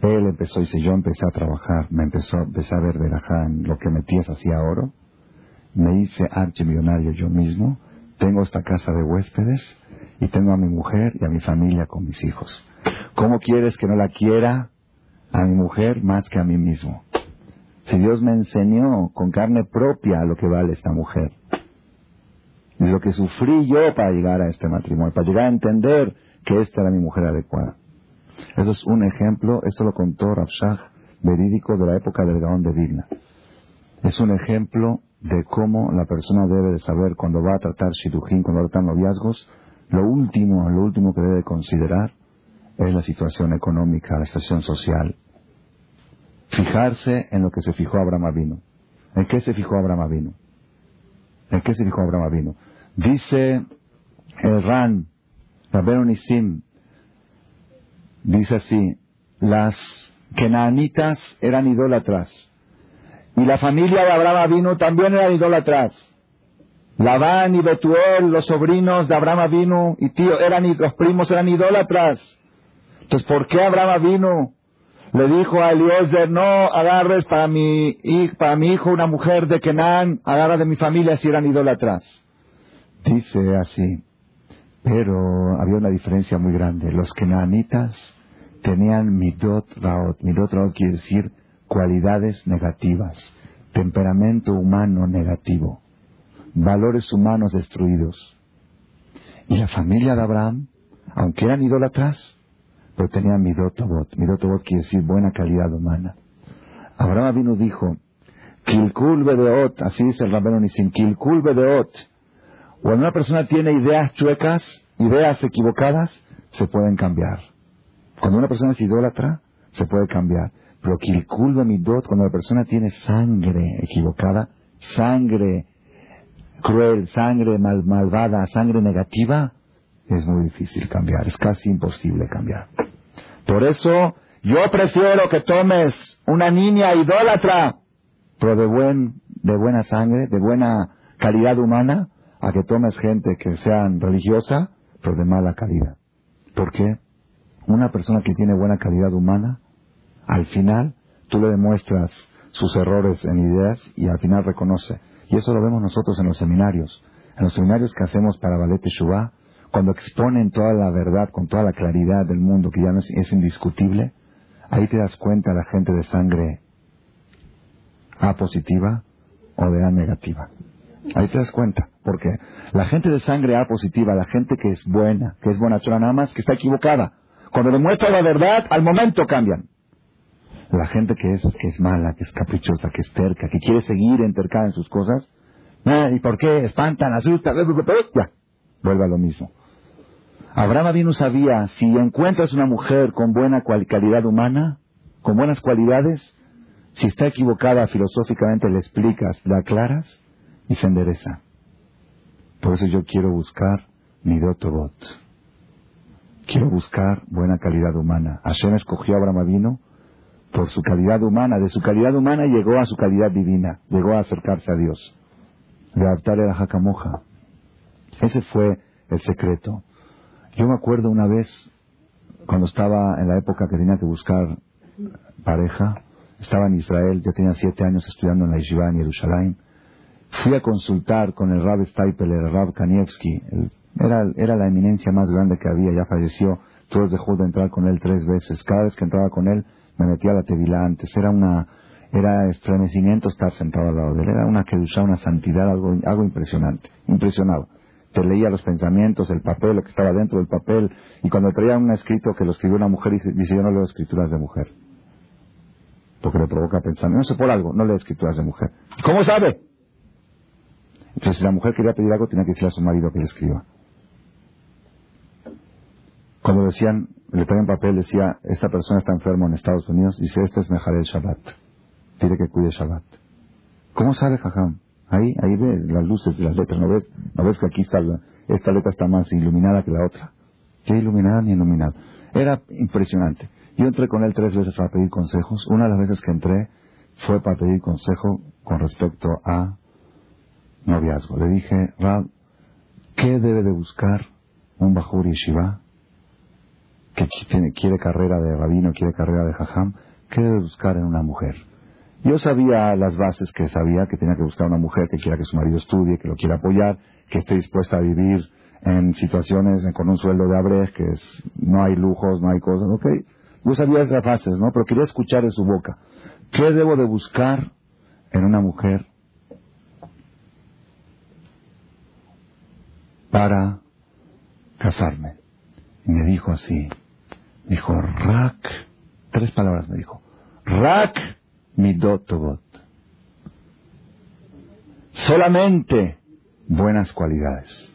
Él empezó, dice, yo empecé a trabajar, me empezó, empecé a ver de en lo que metías hacía oro, me hice archimillonario yo mismo, tengo esta casa de huéspedes y tengo a mi mujer y a mi familia con mis hijos. ¿Cómo quieres que no la quiera a mi mujer más que a mí mismo? Si Dios me enseñó con carne propia lo que vale esta mujer, y lo que sufrí yo para llegar a este matrimonio, para llegar a entender que esta era mi mujer adecuada. Eso es un ejemplo, esto lo contó Rabshah verídico de la época del Gaón de Vilna. Es un ejemplo de cómo la persona debe de saber cuando va a tratar shidujin, cuando va a tratar noviazgos, lo último, lo último que debe considerar es la situación económica, la situación social. Fijarse en lo que se fijó Abraham Avino. ¿En qué se fijó Abraham Avino? ¿En qué se fijó Abraham Avino? Dice el Ran, Nisim, dice así, las kenanitas eran idólatras. Y la familia de Abraham vino también eran idólatras. Labán y Betuel, los sobrinos de Abraham vino y tío, eran, los primos eran idólatras. Entonces, ¿por qué Abraham vino? Le dijo a Eliezer, no agarres para mi, para mi hijo una mujer de Kenan, agarra de mi familia si eran idólatras. Dice así, pero había una diferencia muy grande. Los kenanitas tenían midot raot. Midot raot quiere decir cualidades negativas, temperamento humano negativo, valores humanos destruidos. Y la familia de Abraham, aunque eran idólatras, pero tenían midotobot. Midotobot quiere decir buena calidad humana. Abraham vino dijo, Kilkul bedeot, así dice el rabino Nisim, Kilkul bedeot. Cuando una persona tiene ideas chuecas, ideas equivocadas, se pueden cambiar. Cuando una persona es idólatra, se puede cambiar. Pero Kilkul midot, cuando la persona tiene sangre equivocada, sangre cruel, sangre malvada, sangre negativa, es muy difícil cambiar, es casi imposible cambiar. Por eso yo prefiero que tomes una niña idólatra, pero de, buen, de buena sangre, de buena calidad humana, a que tomes gente que sean religiosa, pero de mala calidad. ¿Por qué? Una persona que tiene buena calidad humana, al final tú le demuestras sus errores en ideas y al final reconoce. Y eso lo vemos nosotros en los seminarios. En los seminarios que hacemos para Ballet Shubá, cuando exponen toda la verdad con toda la claridad del mundo, que ya no es, indiscutible, ahí te das cuenta la gente de sangre A positiva o de A negativa. Ahí te das cuenta, porque la gente de sangre A positiva, la gente que es buena, que es buena nada más que está equivocada. Cuando demuestra la verdad, al momento cambian. La gente que es, que es mala, que es caprichosa, que es terca, que quiere seguir entercada en sus cosas, ¿y por qué? Espantan, asustan, ya, vuelve a lo mismo. Abraham vino sabía, si encuentras una mujer con buena calidad humana, con buenas cualidades, si está equivocada filosóficamente le explicas, la aclaras y se endereza. Por eso yo quiero buscar mi dotobot. Quiero buscar buena calidad humana. Hashem escogió a Abraham vino por su calidad humana. De su calidad humana llegó a su calidad divina. Llegó a acercarse a Dios. De adaptarle a la jacamoja. Ese fue el secreto. Yo me acuerdo una vez, cuando estaba en la época que tenía que buscar pareja, estaba en Israel, yo tenía siete años estudiando en la Yeshiva en Jerusalén, fui a consultar con el Rab Steipel, el Rab Kanievski, era, era la eminencia más grande que había, ya falleció, todos dejó de entrar con él tres veces, cada vez que entraba con él me metía a la tevila antes, era una, era estremecimiento estar sentado al lado de él, era una kedusha, una santidad, algo, algo impresionante, impresionado te leía los pensamientos, el papel, lo que estaba dentro del papel, y cuando traía un escrito que lo escribió una mujer, dice yo no leo escrituras de mujer. Porque le provoca pensamiento. No sé por algo, no leo escrituras de mujer. ¿Cómo sabe? Entonces, si la mujer quería pedir algo, tenía que decirle a su marido que le escriba. Cuando decían, le traían papel, decía, esta persona está enfermo en Estados Unidos, dice, este es el Shabbat. Tiene que cuide Shabbat. ¿Cómo sabe Jajam? Ahí, ahí ves las luces de las letras, ¿no ves? ¿No ves que aquí está esta letra está más iluminada que la otra? ¿Qué iluminada ni iluminada? Era impresionante. Yo entré con él tres veces para pedir consejos. Una de las veces que entré fue para pedir consejo con respecto a noviazgo. Le dije, Rab, ¿qué debe de buscar un Bajur Yeshiva que tiene, quiere carrera de rabino, quiere carrera de jajam? ¿Qué debe buscar en una mujer? Yo sabía las bases que sabía, que tenía que buscar una mujer que quiera que su marido estudie, que lo quiera apoyar, que esté dispuesta a vivir en situaciones con un sueldo de abrej, que es, no hay lujos, no hay cosas, ok. Yo sabía esas bases, ¿no? Pero quería escuchar de su boca. ¿Qué debo de buscar en una mujer para casarme? Y me dijo así, Dijo, Rak, tres palabras me dijo, Rak midotobot. Solamente buenas cualidades.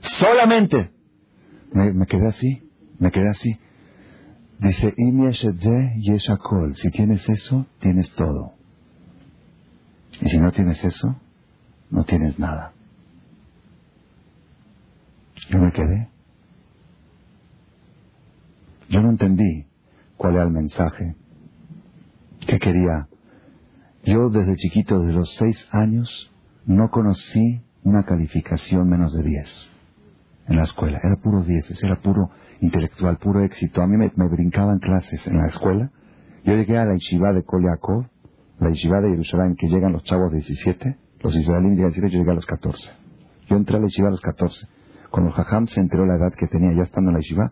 Solamente. Me, quedé así, me quedé así. Dice, yeshakol. Si tienes eso, tienes todo. Y si no tienes eso, no tienes nada. Yo me quedé. Yo no entendí cuál era el mensaje. ¿Qué quería? Yo desde chiquito, desde los seis años, no conocí una calificación menos de diez en la escuela. Era puro dieces, era puro intelectual, puro éxito. A mí me, brincaban clases en la escuela. Yo llegué a la yeshiva de Koliakov, la yeshiva de Jerusalén, que llegan los chavos de 17, los israelíes llegan a 17, yo llegué a los 14. Yo entré a la yeshiva a los 14. Cuando el jajam se enteró la edad que tenía ya estando en la yeshiva,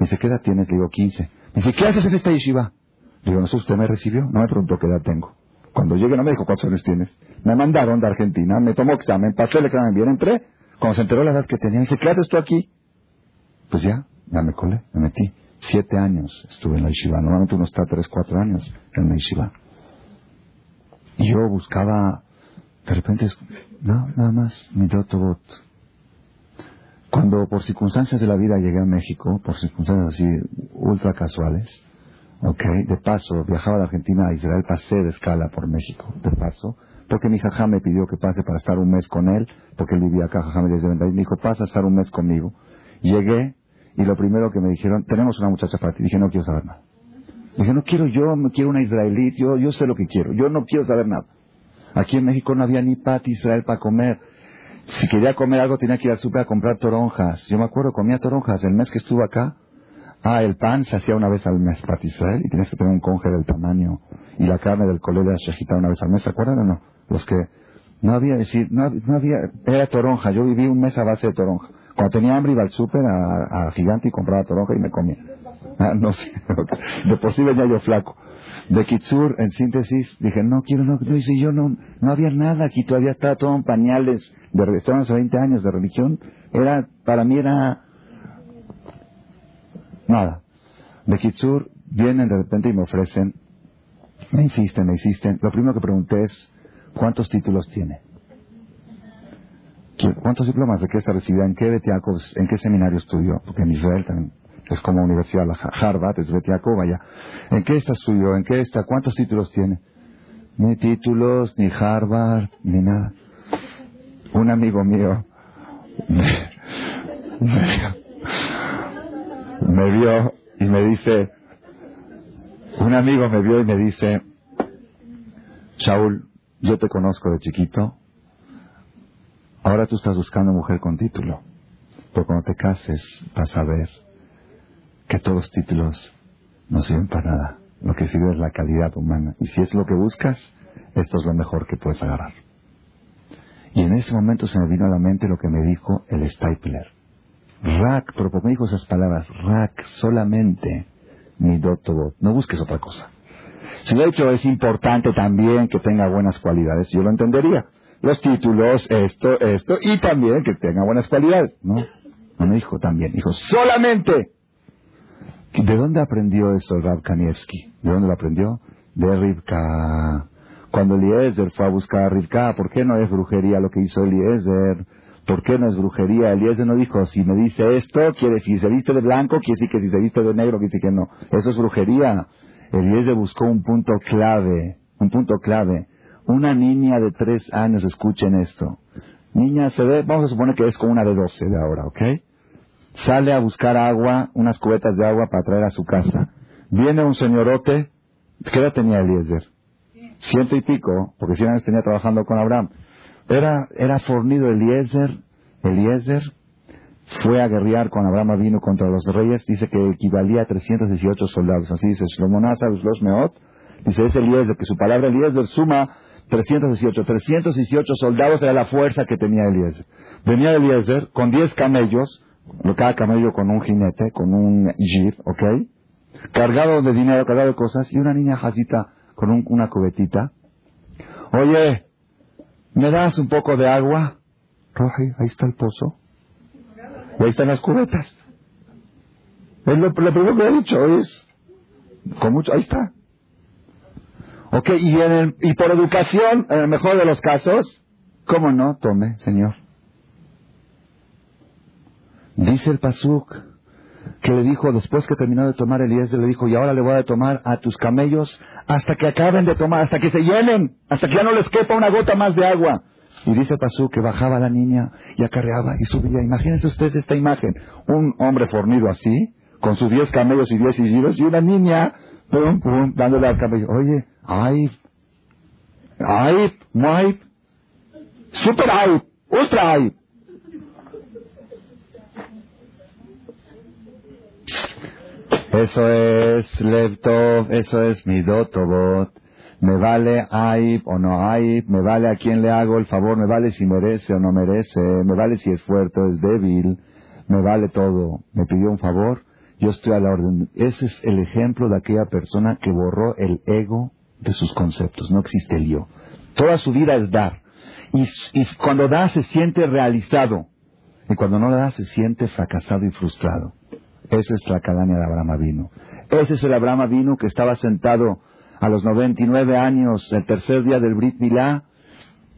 me dice, ¿qué edad tienes? Le digo, 15. Me dice, ¿qué haces en esta yeshiva? Le digo, no sé, ¿usted me recibió? No me preguntó qué edad tengo. Cuando llegué no me dijo cuántos años tienes. Me mandaron de Argentina, me tomó examen, pasé el examen bien, entré. Cuando se enteró la edad que tenía, me dice, ¿qué haces tú aquí? Pues ya, ya me colé, me metí. Siete años estuve en la yeshiva. Normalmente uno está tres, cuatro años en la yeshiva. Y yo buscaba, de repente, no, nada más, mi dotobot. Cuando por circunstancias de la vida llegué a México, por circunstancias así ultra casuales, ok, de paso, viajaba de Argentina a Israel, pasé de escala por México, de paso, porque mi jajá me pidió que pase para estar un mes con él, porque él vivía acá, jajá me me dijo, pasa a estar un mes conmigo. Llegué, y lo primero que me dijeron, tenemos una muchacha para ti. Dije, no quiero saber nada. Dije, no quiero yo, no quiero una israelí, yo, yo sé lo que quiero, yo no quiero saber nada. Aquí en México no había ni pat Israel para comer. Si quería comer algo tenía que ir al súper a comprar toronjas. Yo me acuerdo, comía toronjas. El mes que estuve acá, ah, el pan se hacía una vez al mes para Israel y tenías que tener un conge del tamaño. Y la carne del color de la una vez al mes, ¿se acuerdan o no? Los que no había, decir, no, no había, era toronja. Yo viví un mes a base de toronja. Cuando tenía hambre iba al súper a, Gigante y compraba toronja y me comía. Ah, no sé, [laughs] de por sí venía yo flaco de Kitsur, en síntesis, dije, no quiero, no, no dice yo, no, no había nada aquí, todavía estaba todo en pañales, de, estaban hace 20 años de religión, era, para mí era, nada. De Kitsur, vienen de repente y me ofrecen, me insisten, me insisten, lo primero que pregunté es, ¿cuántos títulos tiene? ¿Cuántos diplomas de qué está recibida? ¿En qué ¿En qué seminario estudió? Porque en Israel también es como universidad, Harvard, es Betiaco, vaya. ¿En qué está suyo? ¿En qué está? ¿Cuántos títulos tiene? Ni títulos, ni Harvard, ni nada. Un amigo mío me, vio y me dice, un amigo me vio y me dice, Shaul, yo te conozco de chiquito, ahora tú estás buscando mujer con título, pero cuando te cases vas a ver que todos los títulos no sirven para nada. Lo que sirve es la calidad humana. Y si es lo que buscas, esto es lo mejor que puedes agarrar. Y en ese momento se me vino a la mente lo que me dijo el Stapler. Rack, pero me dijo esas palabras, Rack, solamente mi dotobot. No busques otra cosa. Si de hecho es importante también que tenga buenas cualidades, yo lo entendería. Los títulos, esto, esto, y también que tenga buenas cualidades. No, no me dijo también. Dijo, solamente ¿De dónde aprendió eso Rab Kanievski? ¿De dónde lo aprendió? De Rivka. Cuando Eliezer fue a buscar a Rivka, ¿por qué no es brujería lo que hizo Eliezer? ¿Por qué no es brujería? Eliezer no dijo, si me dice esto, quiere decir, si se viste de blanco, quiere decir que si se viste de negro, quiere decir que no. Eso es brujería. Eliezer buscó un punto clave, un punto clave. Una niña de tres años, escuchen esto. Niña se ve, vamos a suponer que es como una de doce de ahora, ¿ok? Sale a buscar agua, unas cubetas de agua para traer a su casa. Viene un señorote, ¿qué edad tenía Eliezer? Ciento y pico, porque si años tenía trabajando con Abraham. Era, era fornido Eliezer, Eliezer fue a guerrear con Abraham vino contra los reyes, dice que equivalía a 318 soldados, así dice Shlomonasa los Meot, dice es Eliezer, que su palabra Eliezer suma 318, 318 soldados era la fuerza que tenía Eliezer. Venía Eliezer con 10 camellos, cada camello con un jinete, con un gir, ¿ok? Cargado de dinero, cargado de cosas, y una niña jacita con una cubetita. Oye, ¿me das un poco de agua? Roji, ahí está el pozo. Y ahí están las cubetas. Es lo, primero que he dicho, es, con mucho, ahí está. Ok, y, en y por educación, en el mejor de los casos, ¿cómo no? Tome, señor. Dice el Pasuk que le dijo, después que terminó de tomar Eliezer, le dijo, y ahora le voy a tomar a tus camellos hasta que acaben de tomar, hasta que se llenen, hasta que ya no les quepa una gota más de agua. Y dice Pasú que bajaba la niña y acarreaba y subía. Imagínense ustedes esta imagen. Un hombre fornido así, con sus diez camellos y diez higiros, y una niña, pum, pum, dándole al camello. Oye, ay, ay, ay, super ay, ultra ay. Eso es Leptov, eso es Midotobot. Me vale Aib o no Aib, me vale a quién le hago el favor, me vale si merece o no merece, me vale si es fuerte o es débil, me vale todo. Me pidió un favor, yo estoy a la orden. Ese es el ejemplo de aquella persona que borró el ego de sus conceptos, no existe el yo. Toda su vida es dar. Y cuando da se siente realizado. Y cuando no da se siente fracasado y frustrado. Esa es la calaña de Abraham vino. Ese es el Abraham vino que estaba sentado a los 99 años, el tercer día del Brit Milá,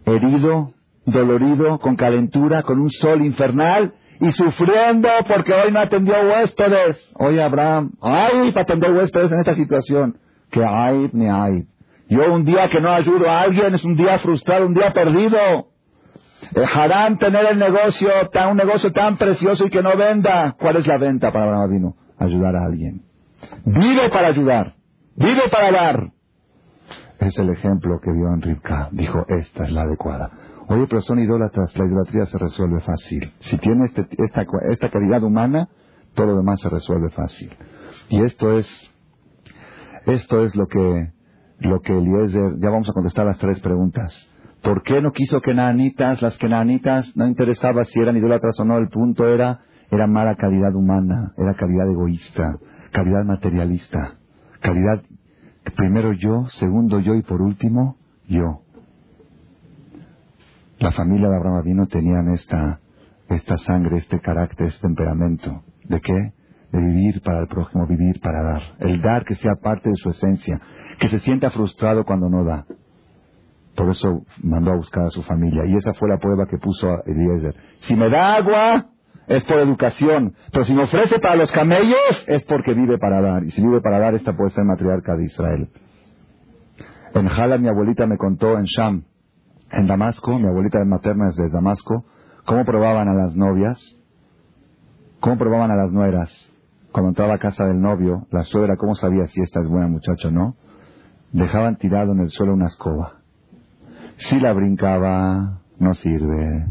herido, dolorido, con calentura, con un sol infernal y sufriendo porque hoy no atendió huéspedes. Oye, Abraham, ay, para atender huéspedes en esta situación. Que hay ni hay. Yo un día que no ayudo a alguien es un día frustrado, un día perdido. Dejarán tener el negocio, un negocio tan precioso y que no venda. ¿Cuál es la venta para Abraham vino? Ayudar a alguien. Vive para ayudar. Vive para dar. Es el ejemplo que vio en. Dijo, esta es la adecuada. Oye, pero son idólatras. La idolatría se resuelve fácil. Si tiene este, esta, esta calidad humana, todo lo demás se resuelve fácil. Y esto es, esto es lo que, lo que Eliezer, ya vamos a contestar las tres preguntas. ¿Por qué no quiso que Naanitas, las que Naanitas no interesaba si eran idólatras o no? El punto era, era mala calidad humana, era calidad egoísta, calidad materialista, calidad primero yo, segundo yo y por último yo. La familia de Abraham Avino tenían esta, esta sangre, este carácter, este temperamento. ¿De qué? De vivir para el prójimo, vivir para dar. El dar que sea parte de su esencia, que se sienta frustrado cuando no da. Por eso mandó a buscar a su familia. Y esa fue la prueba que puso Eliezer. Si me da agua, es por educación. Pero si me ofrece para los camellos, es porque vive para dar. Y si vive para dar, esta puede ser matriarca de Israel. En Hala, mi abuelita me contó en Sham, en Damasco, mi abuelita materna es de Damasco, cómo probaban a las novias, cómo probaban a las nueras. Cuando entraba a casa del novio, la suegra, ¿cómo sabía si esta es buena muchacha o no? Dejaban tirado en el suelo una escoba si la brincaba, no sirve.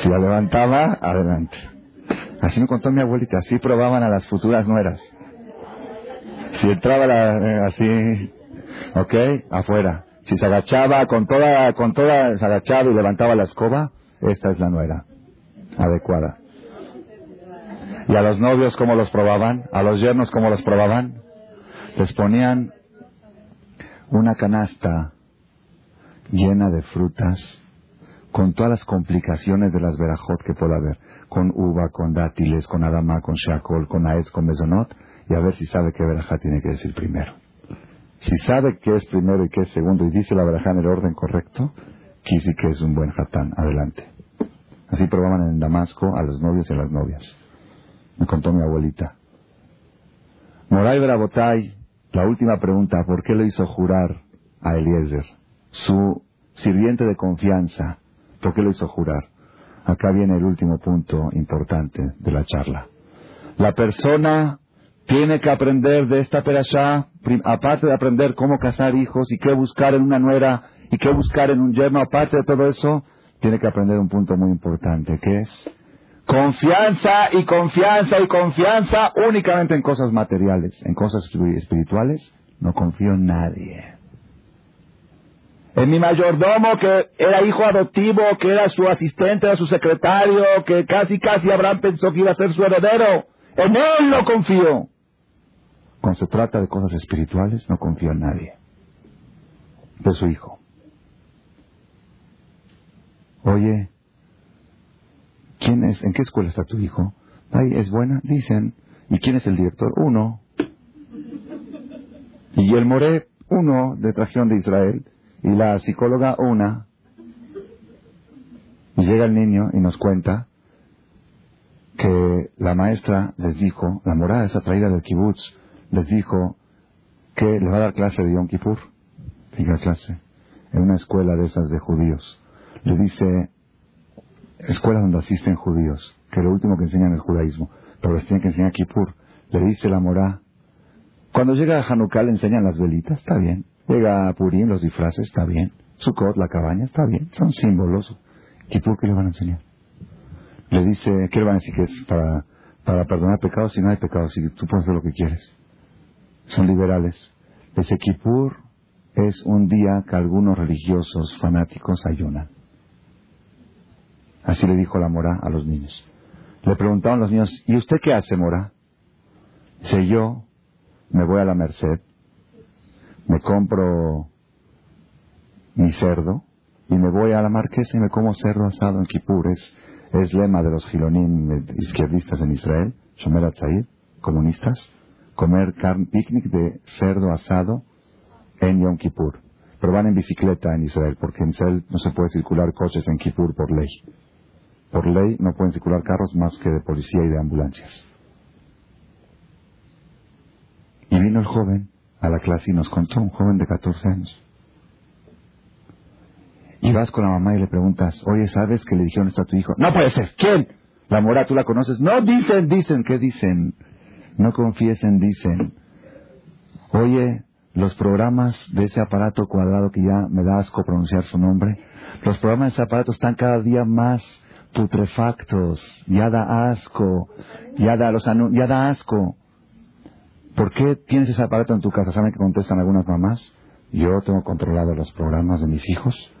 Si la levantaba, adelante. Así me contó mi abuelita, así probaban a las futuras nueras. Si entraba la, eh, así, ok, afuera. Si se agachaba con toda, con toda, se agachaba y levantaba la escoba, esta es la nuera, adecuada. ¿Y a los novios cómo los probaban? ¿A los yernos cómo los probaban? Les ponían una canasta llena de frutas, con todas las complicaciones de las verajot que pueda haber, con uva, con dátiles, con adama, con shakol, con aez, con mesonot, y a ver si sabe qué verajá tiene que decir primero. Si sabe qué es primero y qué es segundo y dice la verajá en el orden correcto, quisi que es un buen hatán. Adelante. Así probaban en Damasco a los novios y a las novias. Me contó mi abuelita. Moray Brabotay, la última pregunta, ¿por qué le hizo jurar a Eliezer? Su sirviente de confianza. ¿Por qué lo hizo jurar? Acá viene el último punto importante de la charla. La persona tiene que aprender de esta perashá, aparte de aprender cómo casar hijos y qué buscar en una nuera y qué buscar en un yerno, aparte de todo eso, tiene que aprender un punto muy importante, que es confianza y confianza y confianza únicamente en cosas materiales, en cosas espirituales, no confío en nadie en mi mayordomo que era hijo adoptivo, que era su asistente, era su secretario, que casi casi Abraham pensó que iba a ser su heredero. En él no confío. Cuando se trata de cosas espirituales, no confío en nadie. De su hijo. Oye, ¿quién es? ¿En qué escuela está tu hijo? Ay, ¿es buena? Dicen. ¿Y quién es el director? Uno. Y el Moré, uno, de Trajión de Israel. Y la psicóloga, una. Llega el niño y nos cuenta que la maestra les dijo, la morada esa traída del kibutz, les dijo que le va a dar clase de Yom Kippur. Diga clase. En una escuela de esas de judíos. Le dice, escuela donde asisten judíos, que lo último que enseñan es judaísmo, pero les tienen que enseñar Kippur. Le dice la morá, cuando llega a Hanukkah le enseñan las velitas, está bien. Llega a Purim, los disfraces, está bien. Sukkot, la cabaña, está bien. Son símbolos. ¿Kippur qué le van a enseñar? Le dice, ¿qué le van a decir que es para, para perdonar pecados si no hay pecados? Si tú puedes hacer lo que quieres. Son liberales. Ese Kippur es un día que algunos religiosos fanáticos ayunan. Así le dijo la mora a los niños. Le preguntaron los niños, ¿y usted qué hace, mora? Dice, yo me voy a la Merced, me compro mi cerdo y me voy a la marquesa y me como cerdo asado en Kippur. Es, lema de los gilonim izquierdistas en Israel, Shomer Atzair, comunistas, comer picnic de cerdo asado en Yom Kippur. Pero van en bicicleta en Israel, porque en Israel no se puede circular coches en Kippur por ley. Por ley no pueden circular carros más que de policía y de ambulancias. Y vino el joven a la clase y nos contó, un joven de 14 años. Y vas con la mamá y le preguntas, oye, ¿sabes que le dijeron esto a tu hijo? No puede ser, ¿quién? La mora, ¿tú la conoces? No, dicen, dicen, ¿qué dicen? No confiesen, dicen. Oye, los programas de ese aparato cuadrado que ya me da asco pronunciar su nombre, los programas de ese aparato están cada día más putrefactos, ya da asco, ya da, los ya da asco. ¿Por qué tienes ese aparato en tu casa? ¿Saben que contestan algunas mamás? Yo tengo controlado los programas de mis hijos.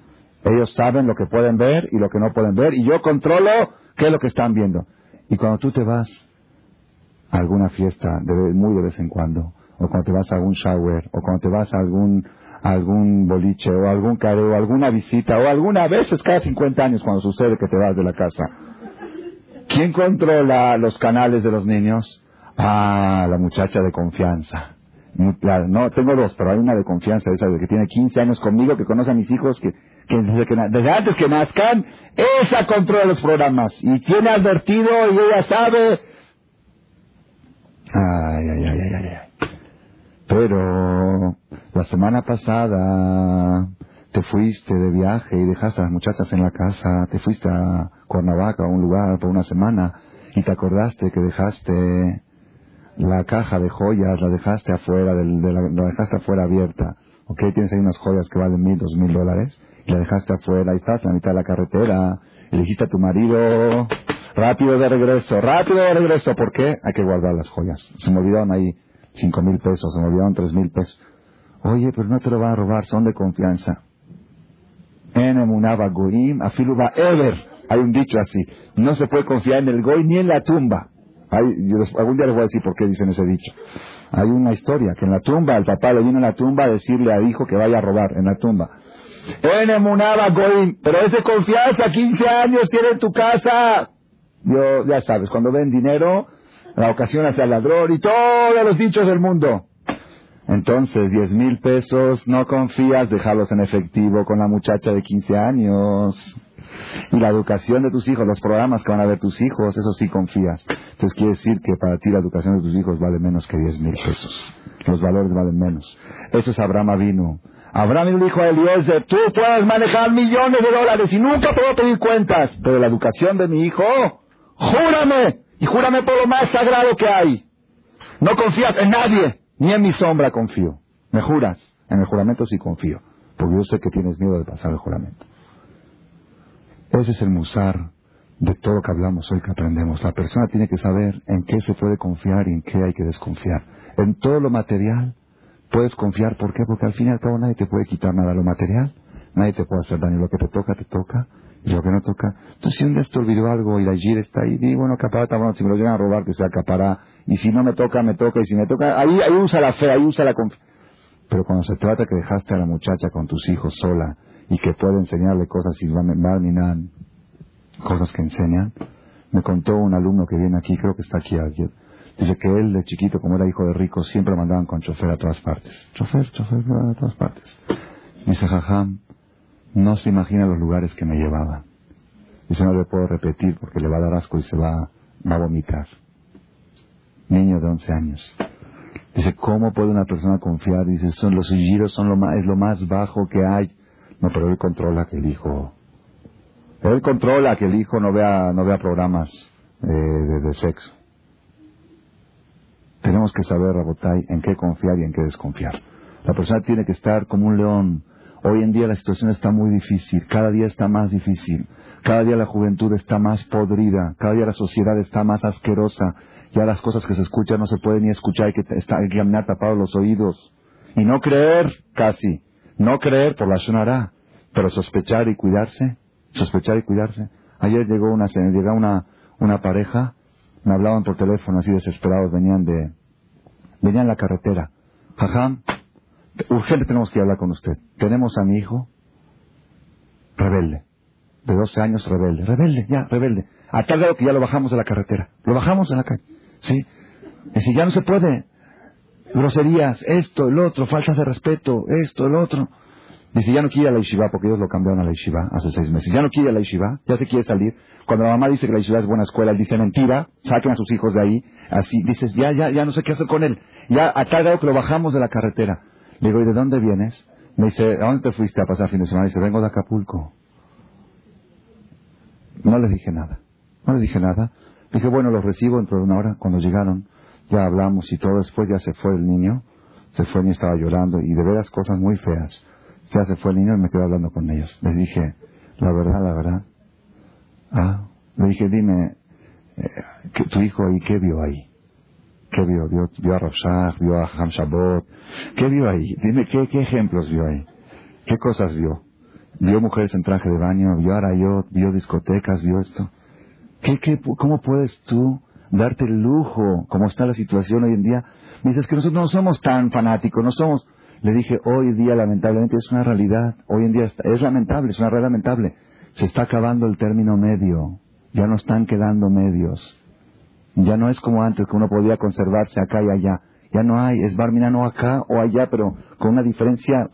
Ellos saben lo que pueden ver y lo que no pueden ver y yo controlo qué es lo que están viendo. Y cuando tú te vas a alguna fiesta, de, muy de vez en cuando, o cuando te vas a algún shower, o cuando te vas a algún, algún boliche, o algún careo, alguna visita, o alguna vez cada 50 años cuando sucede que te vas de la casa. ¿Quién controla los canales de los niños? Ah, la muchacha de confianza. No, tengo dos, pero hay una de confianza, esa de que tiene 15 años conmigo, que conoce a mis hijos, que, desde, antes que nazcan, esa controla los programas. Y tiene advertido y ella sabe. Ay, ay, ay, ay, ay. Pero la semana pasada te fuiste de viaje y dejaste a las muchachas en la casa, te fuiste a Cuernavaca, a un lugar por una semana, y te acordaste que dejaste la caja de joyas la dejaste afuera, del, de la, dejaste afuera abierta, ¿ok? Tienes ahí unas joyas que valen mil, dos mil dólares, y la dejaste afuera, y estás en la mitad de la carretera, y dijiste a tu marido, rápido de regreso, rápido de regreso, ¿por qué? Hay que guardar las joyas. Se me olvidaron ahí cinco mil pesos, se me olvidaron tres mil pesos. Oye, pero no te lo van a robar, son de confianza. En Emunaba Goim, Afiluba Ever. Hay un dicho así. No se puede confiar en el Goy ni en la tumba. Hay, algún día les voy a decir por qué dicen ese dicho. Hay una historia que en la tumba, el papá le vino a la tumba a decirle al hijo que vaya a robar en la tumba. pero es de confianza, 15 años tiene en tu casa. Yo, ya sabes, cuando ven dinero, la ocasión hacia el ladrón y todos los dichos del mundo. Entonces, 10 mil pesos, no confías, dejarlos en efectivo con la muchacha de 15 años. Y la educación de tus hijos, los programas que van a ver tus hijos, eso sí confías. Entonces quiere decir que para ti la educación de tus hijos vale menos que 10 mil pesos. Los valores valen menos. Eso es Abraham vino. Abraham dijo a Eliezer, tú puedes manejar millones de dólares y nunca te voy a pedir cuentas, pero la educación de mi hijo, júrame, y júrame por lo más sagrado que hay. No confías en nadie, ni en mi sombra confío. ¿Me juras? En el juramento sí confío, porque yo sé que tienes miedo de pasar el juramento. Ese es el musar de todo lo que hablamos hoy que aprendemos. La persona tiene que saber en qué se puede confiar y en qué hay que desconfiar. En todo lo material puedes confiar. ¿Por qué? Porque al fin y al cabo nadie te puede quitar nada lo material. Nadie te puede hacer daño. Lo que te toca, te toca. Y lo que no toca. Entonces, si un día te olvidó algo y la gira está ahí, digo, bueno, está bueno. Si me lo llegan a robar, que sea acapará. Y si no me toca, me toca. Y si me toca, ahí, ahí usa la fe, ahí usa la confianza. Pero cuando se trata que dejaste a la muchacha con tus hijos sola y que puede enseñarle cosas y Barminan, cosas que enseñan, Me contó un alumno que viene aquí, creo que está aquí alguien. Dice que él de chiquito, como era hijo de rico, siempre mandaban con chofer a todas partes. Chofer, chofer, a todas partes. Dice Jajam, no se imagina los lugares que me llevaba. Dice, no le puedo repetir porque le va a dar asco y se va, va a vomitar. Niño de 11 años. Dice, ¿cómo puede una persona confiar? Dice, son los giros son lo más, es lo más bajo que hay. No, pero él controla que el hijo, él controla que el hijo no vea, no vea programas eh, de, sexo. Tenemos que saber, Rabotay, en qué confiar y en qué desconfiar. La persona tiene que estar como un león. Hoy en día la situación está muy difícil, cada día está más difícil, cada día la juventud está más podrida, cada día la sociedad está más asquerosa, ya las cosas que se escuchan no se pueden ni escuchar, hay que, está, hay que caminar tapados los oídos. Y no creer, casi, no creer por la sonará, pero sospechar y cuidarse, sospechar y cuidarse. Ayer llegó una, llegó una, una pareja, me hablaban por teléfono así desesperados, venían de, venían en la carretera. Jajam, urgente tenemos que hablar con usted. Tenemos a mi hijo rebelde, de 12 años rebelde, rebelde, ya, rebelde. A tal grado que ya lo bajamos de la carretera, lo bajamos de la calle, ¿sí? Y si ya no se puede, groserías, esto, el otro, faltas de respeto, esto, el otro. Dice, ya no quiere a la yeshiva porque ellos lo cambiaron a la yeshiva hace seis meses. Ya no quiere a la yeshiva, ya se quiere salir. Cuando la mamá dice que la yeshiva es buena escuela, él dice mentira, saquen a sus hijos de ahí. Así, dices, ya, ya, ya no sé qué hacer con él. Ya a tal grado que lo bajamos de la carretera. Le digo, ¿y de dónde vienes? Me dice, ¿a dónde te fuiste a pasar fin de semana? Dice, vengo de Acapulco. No les dije nada. No les dije nada. Dije, bueno, los recibo dentro de una hora. Cuando llegaron, ya hablamos y todo. Después ya se fue el niño. Se fue, el niño estaba llorando y de veras cosas muy feas. Ya se fue el niño y me quedé hablando con ellos. Les dije, la verdad, la verdad. Ah, le dije, dime, eh, ¿tu hijo ahí qué vio ahí? ¿Qué vio? ¿Vio, a Rashach? ¿Vio a Ham Shabbat? ¿Qué vio ahí? Dime, ¿qué, ¿qué ejemplos vio ahí? ¿Qué cosas vio? ¿Vio mujeres en traje de baño? ¿Vio arayot? ¿Vio discotecas? ¿Vio esto? ¿Qué, qué, ¿Cómo puedes tú darte el lujo, como está la situación hoy en día? Me dices que nosotros no somos tan fanáticos, no somos... Le dije, hoy día lamentablemente es una realidad, hoy en día es lamentable, es una realidad lamentable. Se está acabando el término medio, ya no están quedando medios. Ya no es como antes, que uno podía conservarse acá y allá. Ya no hay, es Barmina no acá o allá, pero con una diferencia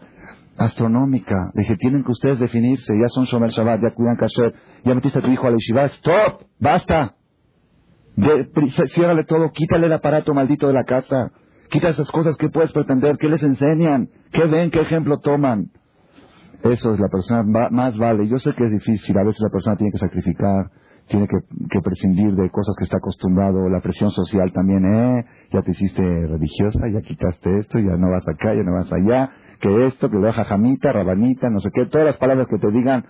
astronómica. Dije, tienen que ustedes definirse, ya son Shomer Shabbat, ya cuidan Kasher, ya metiste a tu hijo a la yeshiva, stop, basta. Ciérrale todo, quítale el aparato maldito de la casa, quita esas cosas que puedes pretender, que les enseñan, que ven, qué ejemplo toman. Eso es la persona, más vale. Yo sé que es difícil, a veces la persona tiene que sacrificar, tiene que, prescindir de cosas que está acostumbrado, la presión social también, eh, ya te hiciste religiosa, ya quitaste esto, ya no vas acá, ya no vas allá, que esto, que lo deja jamita, rabanita, no sé qué, todas las palabras que te digan,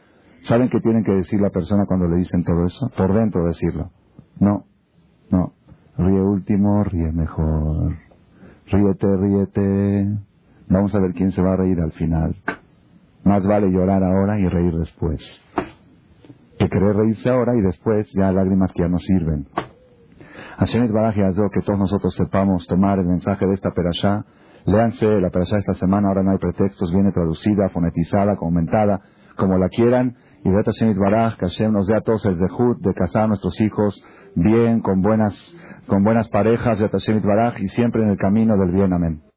¿saben qué tienen que decir la persona cuando le dicen todo eso? Por dentro decirlo. No, no. Ríe último, ríe mejor. Ríete, ríete. Vamos a ver quién se va a reír al final. Más vale llorar ahora y reír después que querer reírse ahora y después ya lágrimas que ya no sirven. Hashem Baraj que todos nosotros sepamos tomar el mensaje de esta perashá. Léanse la perashá esta semana, ahora no hay pretextos, viene traducida, fonetizada, comentada, como la quieran. Y de Hashem Baraj, que Hashem nos dé a todos el dejud de casar a nuestros hijos bien, con buenas, con buenas parejas, de Baraj, y siempre en el camino del bien. Amén.